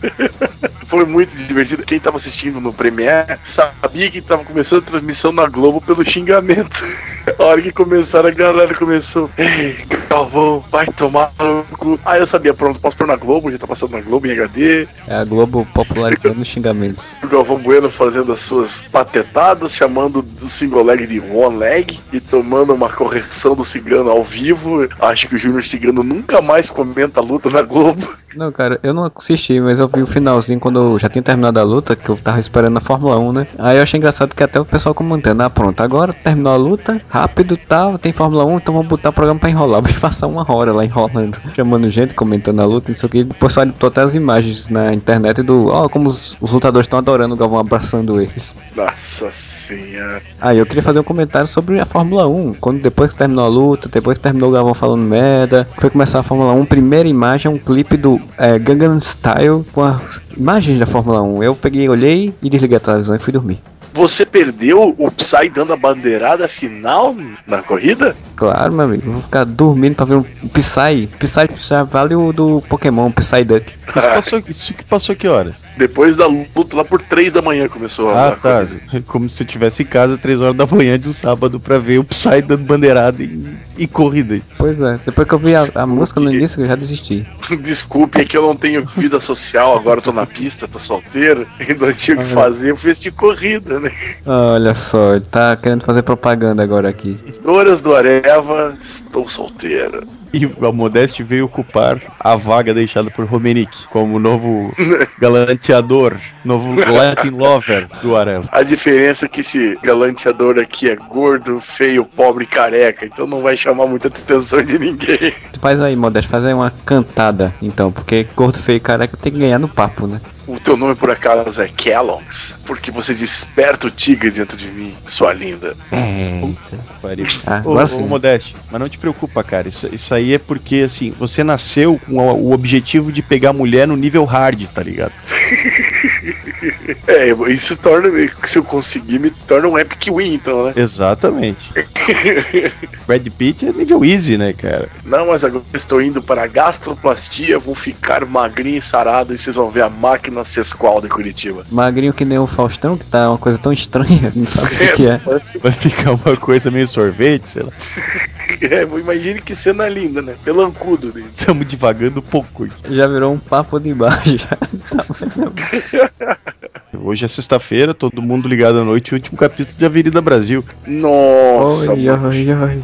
Foi muito divertido. Quem tava assistindo no Premiere sabia que tava começando a transmissão na Globo pelo xingamento. A hora que começaram, a galera começou. "Ei, Galvão, vai tomar no cu. Aí eu sabia, pronto, posso pôr na Globo, já tá passando na Globo em HD. É a Globo popularizando os xingamentos. O Galvão Bueno fazendo as suas patetadas, chamando do single leg de one leg e tomando uma correção do cigano ao vivo. Acho que o Júnior Cigano nunca mais comenta a luta na Globo. Não, cara, eu não assisti, mas eu vi o finalzinho quando eu já tinha terminado a luta, que eu tava esperando a Fórmula 1, né? Aí eu achei engraçado que até o pessoal comentando, ah, pronto, agora terminou a luta, rápido tal, tem Fórmula 1, então vamos botar o programa pra enrolar. Vai passar uma hora lá enrolando, chamando gente, comentando a luta, isso aqui. Depois só botou até as imagens na internet do, ó, como os, os lutadores estão adorando o Galvão abraçando eles. Nossa senhora. Aí eu queria fazer um comentário sobre a Fórmula 1. Quando depois que terminou a luta, depois que terminou o Galvão falando merda, foi começar a Fórmula 1, primeira imagem é um clipe do é, Gangnam Style com as imagens da Fórmula 1. Eu peguei, olhei e desliguei a televisão e fui dormir. Você perdeu o Psy dando a bandeirada final na corrida? Claro, meu amigo, vou ficar dormindo pra ver um Psy. Psy já vale o do Pokémon, Psyduck. Isso, passou, isso que passou que horas? Depois da luta lá por 3 da manhã começou a Ah, a tá. Como se eu tivesse em casa três horas da manhã de um sábado pra ver o Psy dando bandeirada e, e corrida. Pois é, depois que eu vi a, a música no início, eu já desisti. Desculpe, é que eu não tenho vida social, agora eu tô na pista, tô solteiro, ainda tinha o que fazer, eu fiz de corrida, né? Olha só, ele tá querendo fazer propaganda agora aqui. Horas do Areva, estou solteiro. E a Modeste veio ocupar a vaga deixada por Romenick como novo galanteador, novo Latin lover do Areva. A diferença é que esse galanteador aqui é gordo, feio, pobre e careca, então não vai chamar muita atenção de ninguém. Tu faz aí, Modesto, faz aí uma cantada, então, porque gordo feio e careca tem que ganhar no papo, né? O teu nome por acaso é Kellogg's, porque você desperta o tigre dentro de mim, sua linda. Pariu. Ah, Ô, ô. Modeste, mas não te preocupa, cara. Isso, isso aí é porque, assim, você nasceu com o, o objetivo de pegar mulher no nível hard, tá ligado? É, isso torna, se eu conseguir, me torna um epic win, então, né? Exatamente. Brad Pitt é nível easy, né, cara? Não, mas agora eu estou indo para a gastroplastia, vou ficar magrinho e sarado e vocês vão ver a máquina sesqual de Curitiba. Magrinho que nem o Faustão, que tá uma coisa tão estranha, não sabe o que é. Vai ficar uma coisa meio sorvete, sei lá. É, imagine que cena linda, né? Pelancudo. Né? Estamos divagando um pouco. Já virou um papo de baixo. Já. Hoje é sexta-feira, todo mundo ligado à noite, último capítulo de Avenida Brasil. Nossa, Oi, oi, oi.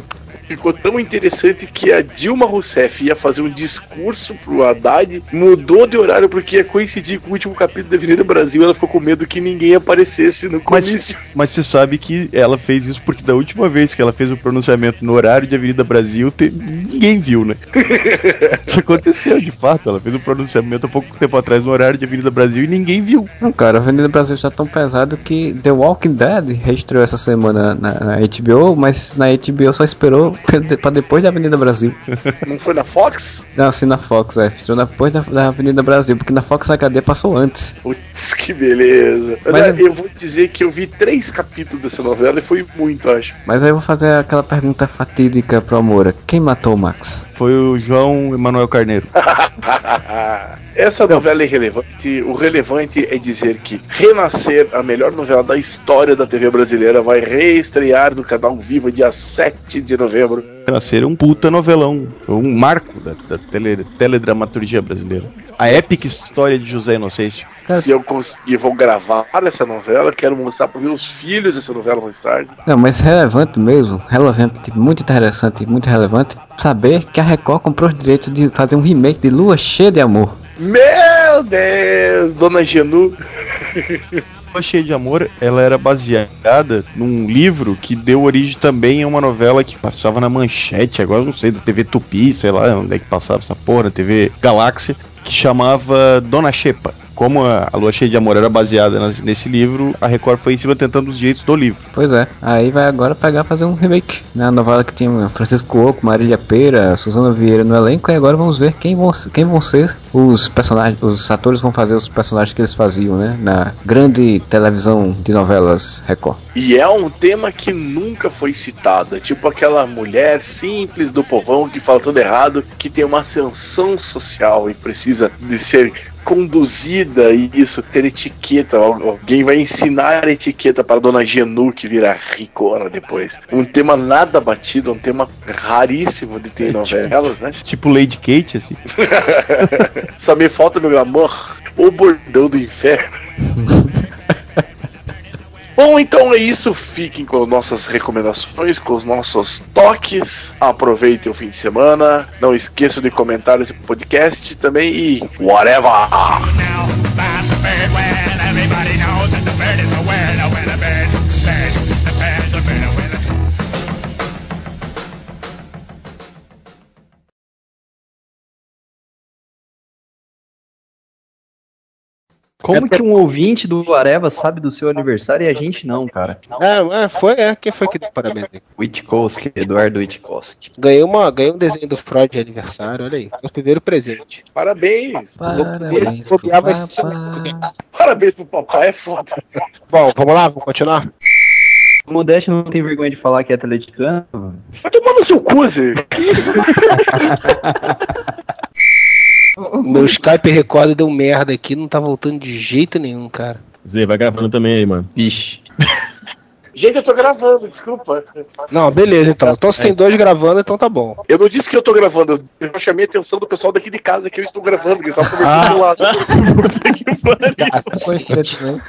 Ficou tão interessante que a Dilma Rousseff ia fazer um discurso pro Haddad, mudou de horário porque ia coincidir com o último capítulo da Avenida Brasil. Ela ficou com medo que ninguém aparecesse no comício. Mas você sabe que ela fez isso porque da última vez que ela fez o pronunciamento no horário de Avenida Brasil, te- ninguém viu, né? Isso aconteceu de fato. Ela fez o pronunciamento há pouco tempo atrás no horário de Avenida Brasil e ninguém viu. Não, cara, a Avenida Brasil está tão pesado que The Walking Dead reestreou essa semana na, na HBO, mas na HBO só esperou pra depois da Avenida Brasil. Não foi na Fox? Não, assim na Fox, é. Estreou depois da, da Avenida Brasil, porque na Fox HD passou antes. Putz, que beleza. Mas, Mas é, eu vou dizer que eu vi três capítulos dessa novela e foi muito, acho. Mas aí eu vou fazer aquela pergunta fatídica pro Amora. Quem matou o Max? Foi o João Emanuel Carneiro. Essa novela é irrelevante. O relevante é dizer que Renascer, a melhor novela da história da TV brasileira, vai reestrear no canal Viva dia 7 de novembro. Renascer é um puta novelão. Foi um marco da, da tele- teledramaturgia brasileira. A épica história de José Inocêncio. Se eu conseguir, vou gravar essa novela. Quero mostrar para meus filhos essa novela mais tarde. Não, mas relevante mesmo, relevante, muito interessante, muito relevante, saber que a Record comprou os direitos de fazer um remake de Lua Cheia de Amor. Meu Deus, Dona Genu. Lua Cheia de Amor, ela era baseada num livro que deu origem também a uma novela que passava na manchete, agora não sei, da TV Tupi, sei lá onde é que passava essa porra, TV Galáxia, que chamava Dona Xepa. Como a, a Lua Cheia de Amor era baseada nas- nesse livro, a Record foi em cima tentando os direitos do livro. Pois é, aí vai agora pegar fazer um remake, né? A novela que tinha Francisco Oco, Marília Pera, Suzana Vieira no elenco, e agora vamos ver quem vão, quem vão ser os personagens, os atores vão fazer os personagens que eles faziam, né? Na grande televisão de novelas Record. E é um tema que nunca foi citado. É tipo aquela mulher simples do povão que fala tudo errado, que tem uma ascensão social e precisa de ser conduzida e isso, ter etiqueta. Al- Alguém vai ensinar etiqueta para dona Genu que vira ricona depois. Um tema nada batido, um tema raríssimo de ter em novelas, né? Tipo Lady Kate, assim. Só me falta, meu amor, o bordão do inferno. Bom, então é isso. Fiquem com nossas recomendações, com os nossos toques. Aproveitem o fim de semana. Não esqueçam de comentar esse podcast também e whatever! Como que um ouvinte do Areva sabe do seu aniversário e a gente não, cara? É, é, foi, é. Quem foi que deu parabéns aí? Witkowski, Eduardo Witkowski. Ganhei, uma, ganhei um desenho do Freud de aniversário, olha aí. Meu primeiro presente. Parabéns! Parabéns, vai ser Parabéns pro papai, é foda. Bom, vamos lá, vamos continuar? O Modeste não tem vergonha de falar que é atleticano? Vai tomar no seu cu, Zé. Meu Skype Record deu merda aqui, não tá voltando de jeito nenhum, cara. Zé, vai gravando também aí, mano. Ixi. Gente, eu tô gravando, desculpa. Não, beleza então. Então se é. tem dois gravando, então tá bom. Eu não disse que eu tô gravando, eu chamei a atenção do pessoal daqui de casa que eu estou gravando, que eles estavam conversando ah. do lado. Puta que pariu. Coincidente, né?